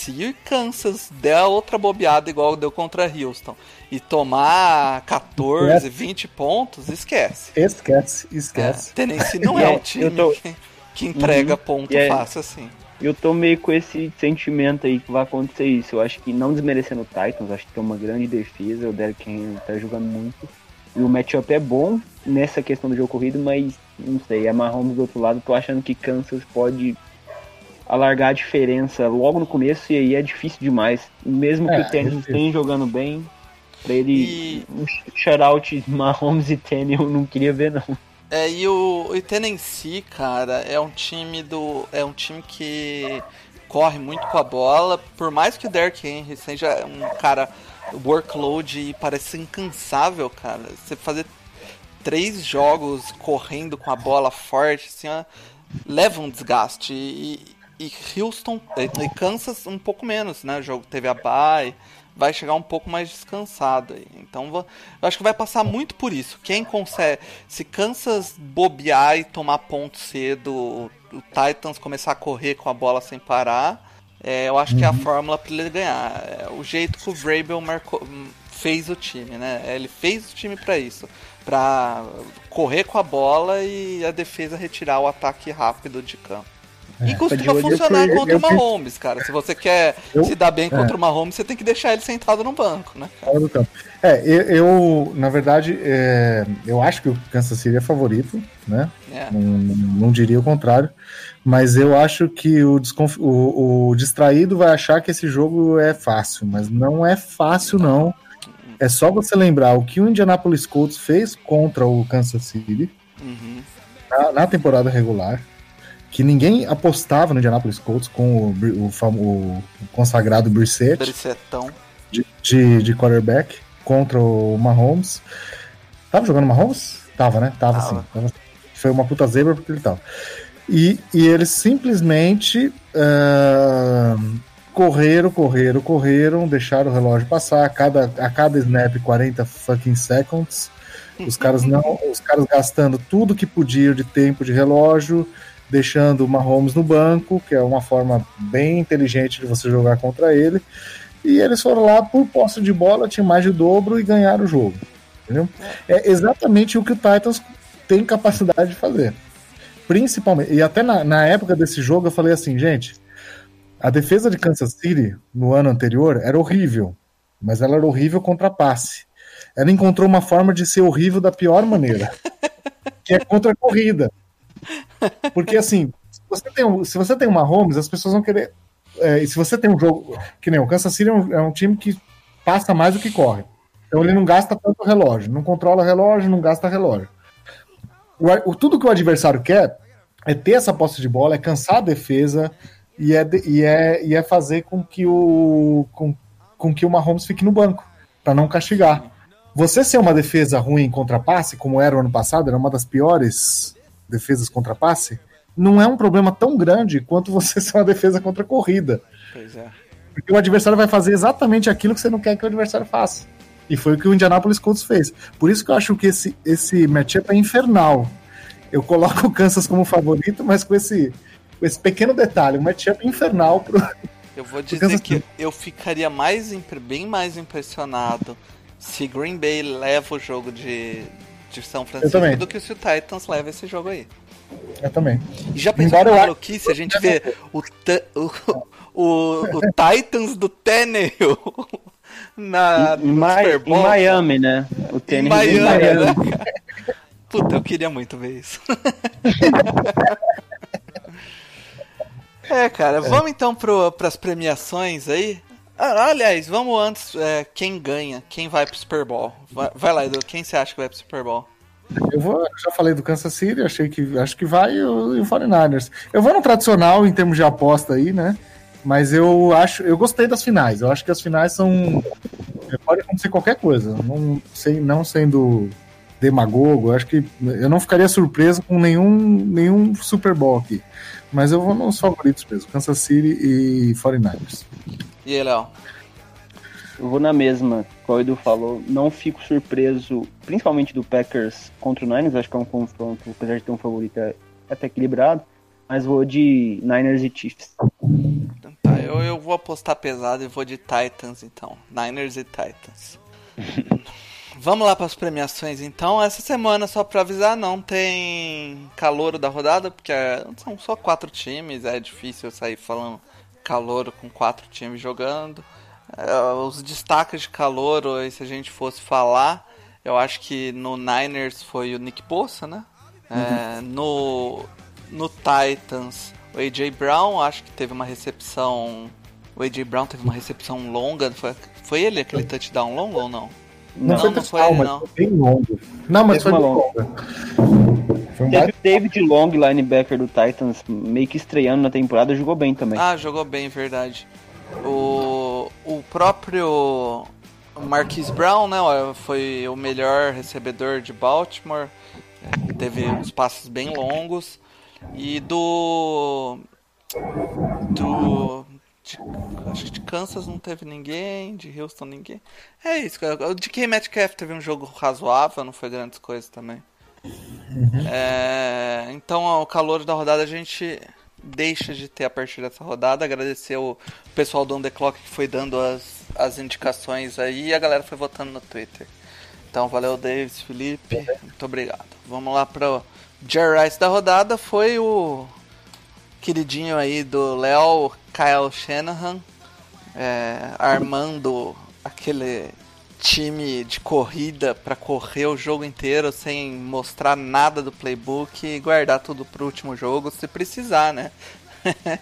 Se Kansas der outra bobeada igual deu contra Houston e tomar 14, Esquece. 20 pontos, esquece. Esquece, É, esquece. Tennessee não é É, um time tô- que, que entrega ponto E é- fácil assim. Eu tô meio com esse sentimento aí que vai acontecer isso. Eu acho que não desmerecendo o Titans, acho que tem uma grande defesa, o Derrick Henry tá jogando muito. E o matchup é bom nessa questão do jogo corrido, mas não sei, a Mahomes do outro lado, tô achando que Kansas pode alargar a diferença logo no começo e aí é difícil demais. Mesmo que É, o Tênis é esteja jogando bem, pra ele E- um shutout Mahomes e Tênis eu não queria ver não. É, e o, o Tennessee, cara, é um time do. É um time que corre muito com a bola. Por mais que o Derrick Henry seja um cara workload e parece incansável, cara. Você fazer três jogos correndo com a bola forte, assim, ó, leva um desgaste. E, e Houston e Kansas um pouco menos, né? O jogo teve a bye, vai chegar um pouco mais descansado aí. Então eu acho que vai passar muito por isso. Quem consegue, se Kansas bobear e tomar ponto cedo, o, o Titans começar a correr com a bola sem parar, é, eu acho que é a fórmula para ele ganhar. É o jeito que o Vrabel marcou, fez o time, né? Ele fez o time para isso, para correr com a bola e a defesa retirar o ataque rápido de campo. E de costuma olho, funcionar eu- contra o Mahomes, cara. Se você quer Eu- se dar bem contra é. o Mahomes, você tem que deixar ele sentado no banco, né? É, eu, eu, na verdade, é, eu acho que o Kansas City é favorito, né? É. Não, não diria o contrário. Mas eu acho que o, desconf... o, o distraído vai achar que esse jogo é fácil, mas não é fácil, não. É só você lembrar o que o Indianapolis Colts fez contra o Kansas City Uhum. na, na temporada regular, que ninguém apostava no Indianapolis Colts com o, o, famo- o consagrado Brissett de, de, de quarterback contra o Mahomes. Tava jogando Mahomes? Tava, né? Tava, Tava. sim. Tava. Foi uma puta zebra porque ele tava. E, e eles simplesmente ah, correram, correram, correram, deixaram o relógio passar. A cada, a cada snap 40 fucking seconds. Os caras não, os caras gastando tudo que podiam de tempo de relógio, deixando o Mahomes no banco, que é uma forma bem inteligente de você jogar contra ele. E eles foram lá por posse de bola, tinha mais de dobro e ganharam o jogo. Entendeu? É exatamente o que o Titans tem capacidade de fazer. Principalmente. E até na, na época desse jogo eu falei assim, gente, a defesa de Kansas City no ano anterior era horrível, mas ela era horrível contra passe. Ela encontrou uma forma de ser horrível da pior maneira, que é contra a corrida. Porque assim, se você tem, um- se você tem uma Holmes, as pessoas vão querer. é, se você tem um jogo. Que nem o Kansas City é um, é um time que passa mais do que corre. Então ele não gasta tanto relógio, não controla relógio, não gasta relógio. O, o- tudo que o adversário quer é ter essa posse de bola, é cansar a defesa e é, e é, e é fazer com que o com, com que o Mahomes fique no banco, para não castigar. Você ser uma defesa ruim contra passe, como era o ano passado, era uma das piores defesas contra passe, não é um problema tão grande quanto você ser uma defesa contra corrida. Pois é. Porque o adversário vai fazer exatamente aquilo que você não quer que o adversário faça. E foi o que o Indianapolis Colts fez. Por isso que eu acho que esse, esse matchup é infernal. Eu coloco o Kansas como favorito, mas com esse, com esse pequeno detalhe, um matchup infernal pro. Eu vou dizer que eu ficaria mais bem mais impressionado se Green Bay leva o jogo de, de São Francisco do que se o Titans leva esse jogo aí. Eu também. E já pensou Embora que maluquice a gente vê o, o, o, o Titans do Tannehill na, Em, no Ma- Super em? Miami, né? O Em Miami, em Miami. né? Puta, eu queria muito ver isso. é, cara, vamos então pro, pras premiações aí. Ah, aliás, vamos antes, é, quem ganha, quem vai pro Super Bowl. Vai, vai lá, Edu, quem você acha que vai pro Super Bowl? Eu vou, já falei do Kansas City, achei que acho que vai e o, e o 49ers. Eu vou no tradicional em termos de aposta aí, né? Mas eu acho, eu gostei das finais. Eu acho que as finais são pode acontecer qualquer coisa. Não, sem, não sendo demagogo, acho que eu não ficaria surpreso com nenhum nenhum Super Bowl aqui. Mas eu vou nos favoritos mesmo, Kansas City e 49ers. E aí, Léo? Eu vou na mesma, como o Edu falou. Não fico surpreso, principalmente do Packers contra o Niners. Acho que é um confronto, apesar de ter um favorito, é até equilibrado. Mas vou de Niners e Chiefs. Então Tá, eu, eu vou apostar pesado e vou de Titans então. Niners e Titans. Vamos lá para as premiações então. Essa semana, só para avisar, não tem calouro da rodada, porque é- são só quatro times, é difícil eu sair falando calouro com quatro times jogando. É, os destaques de calouro, aí, se a gente fosse falar, Eu acho que no Niners foi o Nick Bosa, né? É, no, no Titans, o AJ Brown, acho que teve uma recepção. O AJ Brown teve uma recepção longa. Foi, foi ele aquele touchdown longo ou não? Não, Não, foi não foi touchdown, ele, mas não. foi bem longo. Não, mas Teve foi uma longa. Foi um Teve o David Long, linebacker do Titans, meio que estreando na temporada, jogou bem também. Ah, jogou bem, verdade. O, o próprio Marquise Brown, né? Foi o melhor recebedor de Baltimore. Teve uns passos bem longos. E do. Do. De- acho que de Kansas não teve ninguém, de Houston ninguém. É isso. O de K Metcalf teve um jogo razoável, não foi grandes coisas também. É, então, ao calor da rodada, a gente deixa de ter a partir dessa rodada. Agradecer o pessoal do On The Clock que foi dando as, as indicações aí e a galera foi votando no Twitter. Então, valeu, Davis, Felipe. Muito obrigado. Vamos lá para o Jerry Rice da rodada. Foi o queridinho aí do Léo, Kyle Shanahan, é, armando aquele time de corrida para correr o jogo inteiro sem mostrar nada do playbook e guardar tudo pro último jogo se precisar, né?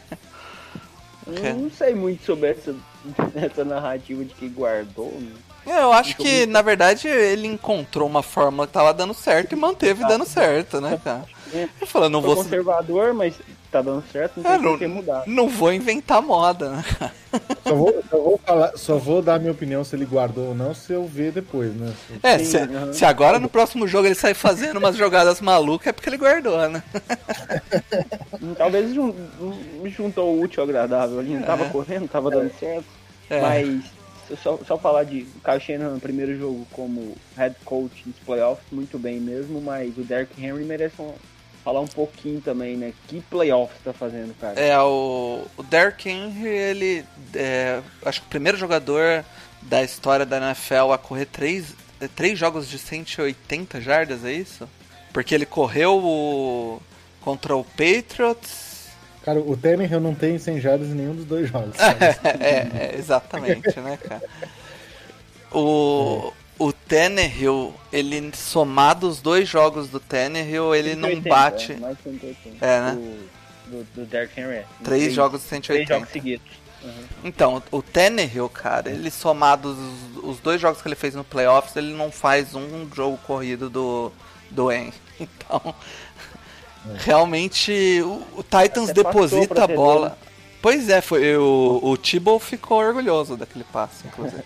Eu não sei muito sobre essa, essa narrativa de que guardou. né? Eu acho que, na verdade, ele encontrou uma fórmula que tava dando certo e manteve dando certo, né, cara? É. Ele falou, não Foi vou, conservador, mas tá dando certo, não É, tem não- que mudar. não vou inventar moda, né? Só vou, só, vou falar, só vou dar minha opinião se ele guardou ou não, se eu ver depois, né? É, Sim, se, aham. se agora no próximo jogo ele sair fazendo umas jogadas malucas é porque ele guardou, né? Talvez jun- juntou o útil ao agradável ali, não tava correndo, tava dando certo. É. Mas se só, só falar de Kyle Shanahan no primeiro jogo como head coach nos playoffs, muito bem mesmo, mas o Derrick Henry merece um- falar um pouquinho também, né? Que playoffs tá fazendo, cara? É, o, o Derrick Henry, ele é, acho que o primeiro jogador da história da NFL a correr três, é, três jogos de 180 jardas, é isso? Porque ele correu o, contra o Patriots. Cara, o Tannehill não tem 100 jardas em nenhum dos dois jogos. é, é, exatamente, né, cara? O, o Tannehill, ele somado os dois jogos do Tannehill, ele não 180, bate É, mais 180. É, né? Do, do, do Derrick Henry. é. três jogos de Três 180. jogos seguidos. Uhum. Então, o Tannehill, cara, ele somado os, os dois jogos que ele fez no playoffs, ele não faz um jogo corrido do, do En. Então, realmente, o, o Titans Até deposita a bola. dono. Pois é, foi o, o Thibault ficou orgulhoso daquele passe, inclusive.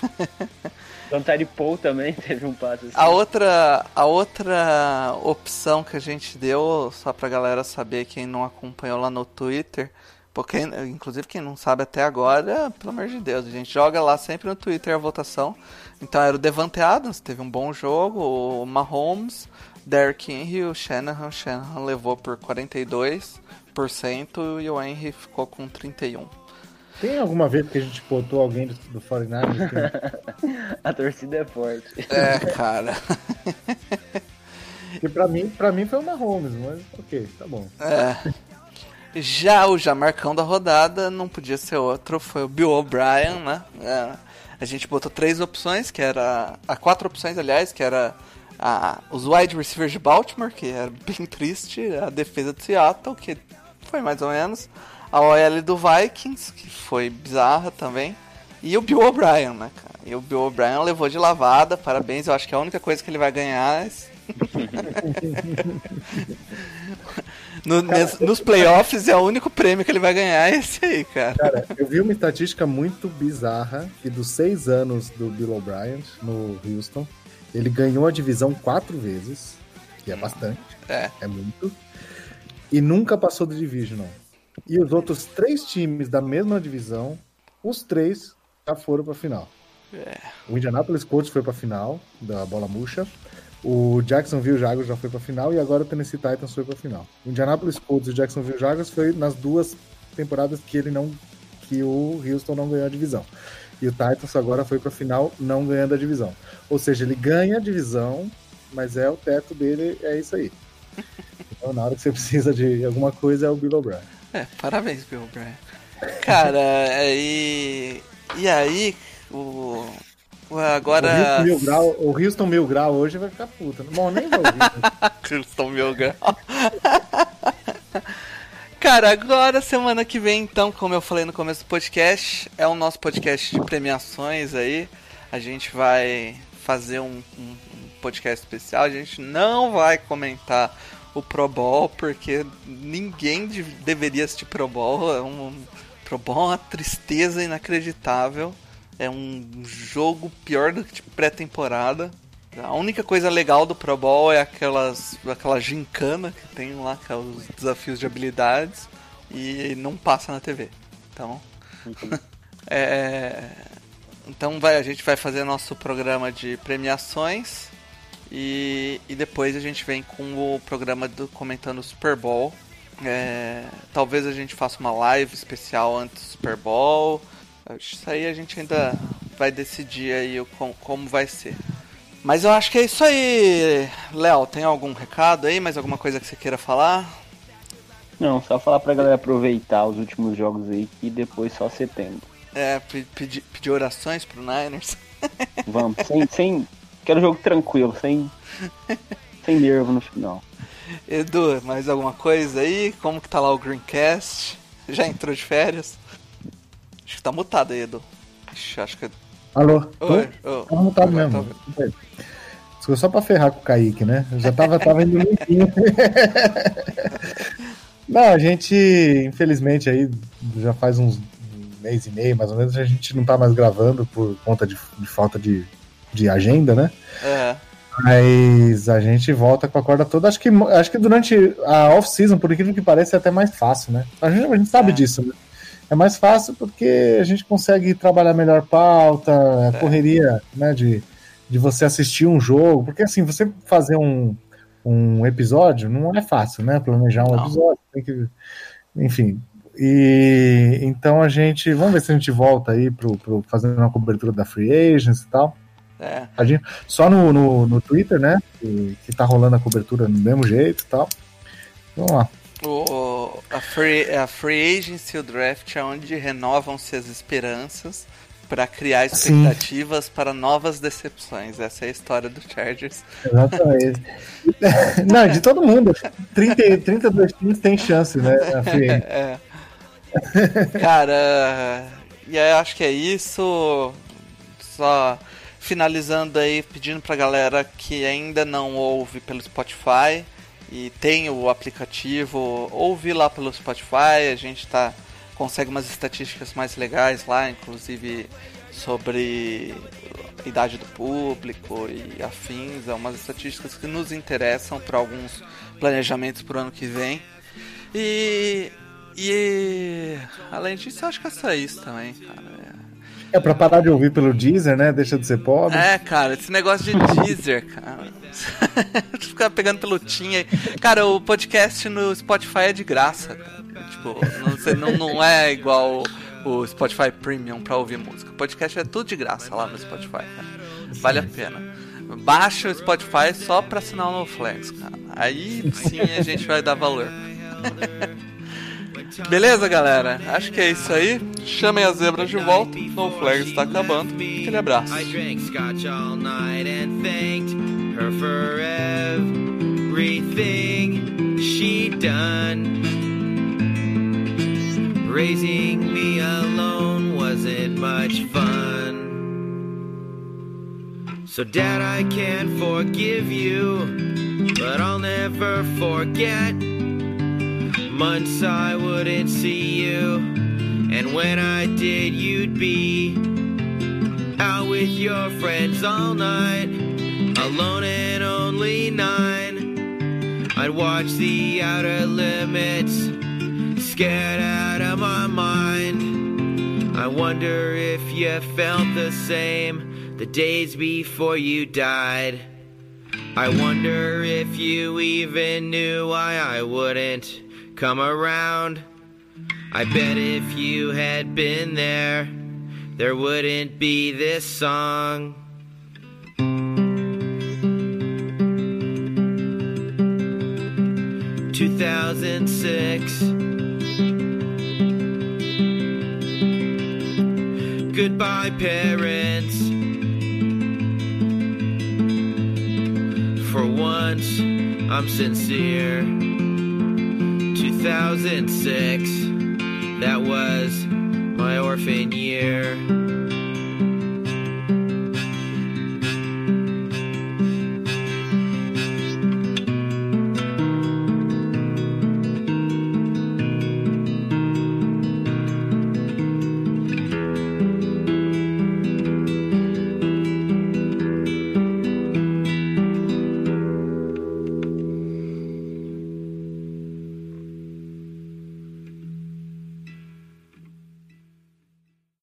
Tyree Paul também teve um passe assim. A outra, a outra opção que a gente deu, só pra galera saber, quem não acompanhou lá no Twitter, porque inclusive quem não sabe até agora, pelo amor de Deus, a gente joga lá sempre no Twitter a votação. Então era o Devante Adams, teve um bom jogo, o Mahomes, Derrick Henry, o Shanahan, o Shanahan levou por 42% e o Henry ficou com 31%. Tem alguma vez que a gente botou alguém do, do 49ers? que- A torcida é forte. É, cara. Porque pra mim, pra mim foi o Mahomes, mas ok, tá bom. É. Já o Jamarcão da rodada não podia ser outro, foi o Bill O'Brien, né? É, a gente botou três opções, que era. A quatro opções, aliás, que era a, os wide receivers de Baltimore, que era bem triste, a defesa de Seattle, que foi mais ou menos, a OL do Vikings, que foi bizarra também, e o Bill O'Brien, né, cara? E o Bill O'Brien levou de lavada, parabéns, eu acho que a única coisa que ele vai ganhar é No- nes- nos playoffs é o único prêmio que ele vai ganhar é esse aí, cara. Cara, eu vi uma estatística muito bizarra que dos seis anos do Bill O'Brien no Houston, ele ganhou a divisão quatro vezes, que é bastante, É. é muito, e nunca passou do divisional. E os outros três times da mesma divisão, os três já foram pra final. O Indianapolis Colts foi pra final da bola murcha. O Jacksonville Jaguars já foi pra final e agora o Tennessee Titans foi pra final. O Indianapolis Colts e o Jacksonville Jaguars foi nas duas temporadas que ele não que o Houston não ganhou a divisão. E o Titans agora foi pra final não ganhando a divisão. Ou seja, ele ganha a divisão, mas é o teto dele, é isso aí. Então, na hora que você precisa de alguma coisa, é o Bill O'Brien. É, parabéns, Bill O'Brien. Cara, e, e aí, o, Agora. O Houston Mil Grau, o Houston Mil Grau hoje vai ficar puta. Bom, nem vai ouvir. né? Houston Mil Grau. Cara, agora, semana que vem, então, como eu falei no começo do podcast, é o nosso podcast de premiações aí. A gente vai fazer um, um- um podcast especial. A gente não vai comentar o Pro Bowl, porque ninguém de- deveria assistir Pro Bowl. É um, Pro Bowl é uma tristeza inacreditável. É um jogo pior do que de pré-temporada. A única coisa legal do Pro Bowl é aquelas, aquela gincana que tem lá, que é os desafios de habilidades, e não passa na TV. Então, é, então vai, a gente vai fazer nosso programa de premiações e, e depois a gente vem com o programa do comentando o Super Bowl. É, talvez a gente faça uma live especial antes do Super Bowl. Isso aí a gente ainda vai decidir aí o, com- como vai ser. Mas eu acho que é isso aí, Léo. Tem algum recado aí? Mais alguma coisa que você queira falar? Não, só falar pra galera aproveitar os últimos jogos aí e depois só setembro. É, pe- pedir, pedir orações pro Niners. Vamos, sem, sem. Quero jogo tranquilo, sem. Sem nervo no final. Edu, mais alguma coisa aí? Como que tá lá o Greencast? Já entrou de férias? Acho que tá mutado aí, Edu. Ixi, acho que. Alô? Oi, Tô? Tá mutado Agora mesmo. tá só pra ferrar com o Kaique, né? Eu já tava, tava indo limpinho. Não, a gente, infelizmente, aí já faz uns mês e meio, mais ou menos, a gente não tá mais gravando por conta de, de falta de, de agenda, né? É, Mas a gente volta com a corda toda. Acho que, acho que durante a off-season, por incrível que pareça, é até mais fácil, né? A gente, a gente sabe É. disso, né? É mais fácil porque a gente consegue trabalhar melhor pauta, a correria, né? De, de você assistir um jogo. Porque assim, você fazer um, um episódio não é fácil, né? Planejar um Não. episódio, tem que. Enfim. E então a gente. Vamos ver se a gente volta aí pro, pro fazendo uma cobertura da Free Agents e tal. É. Só no, no, no Twitter, né? Que, que tá rolando a cobertura do mesmo jeito e tal. Vamos lá. O, a, free, a Free Agency e o Draft é onde renovam-se as esperanças para criar Sim. expectativas para novas decepções. Essa é a história do Chargers. Exatamente. Não, de todo mundo. 30, 32 times tem chance, né? É. Cara, e aí eu acho que é isso. Só finalizando aí, pedindo pra galera que ainda não ouve pelo Spotify e tem o aplicativo, ouve lá pelo Spotify, a gente tá consegue umas estatísticas mais legais lá, inclusive sobre idade do público e afins, é umas estatísticas que nos interessam para alguns planejamentos pro ano que vem. E e além disso, acho que é só isso também, cara. É pra parar de ouvir pelo Deezer, né? Deixa de ser pobre. É, cara, esse negócio de Deezer, cara. Ficar pegando pelo Tim aí. Cara, o podcast no Spotify é de graça, cara. Tipo, não, não é igual o Spotify Premium pra ouvir música. O podcast é tudo de graça lá no Spotify, cara. Vale a pena. Baixa o Spotify só pra assinar o NoFlex, cara. Aí sim a gente vai dar valor. Beleza, galera? Acho que é isso aí. Chamem as zebras de volta. No Flag está acabando. Aquele abraço. Raising me alone wasn't much fun. So, Dad, I can't forgive you, but I'll never forget months I wouldn't see you. And when I did, you'd be out with your friends all night, alone and only nine. I'd watch the outer limits, scared out of my mind. I wonder if you felt the same the days before you died. I wonder if you even knew why I wouldn't come around. I bet if you had been there, there wouldn't be this song. Two thousand six. Goodbye, parents. For once, I'm sincere. 2006, that was my orphan year.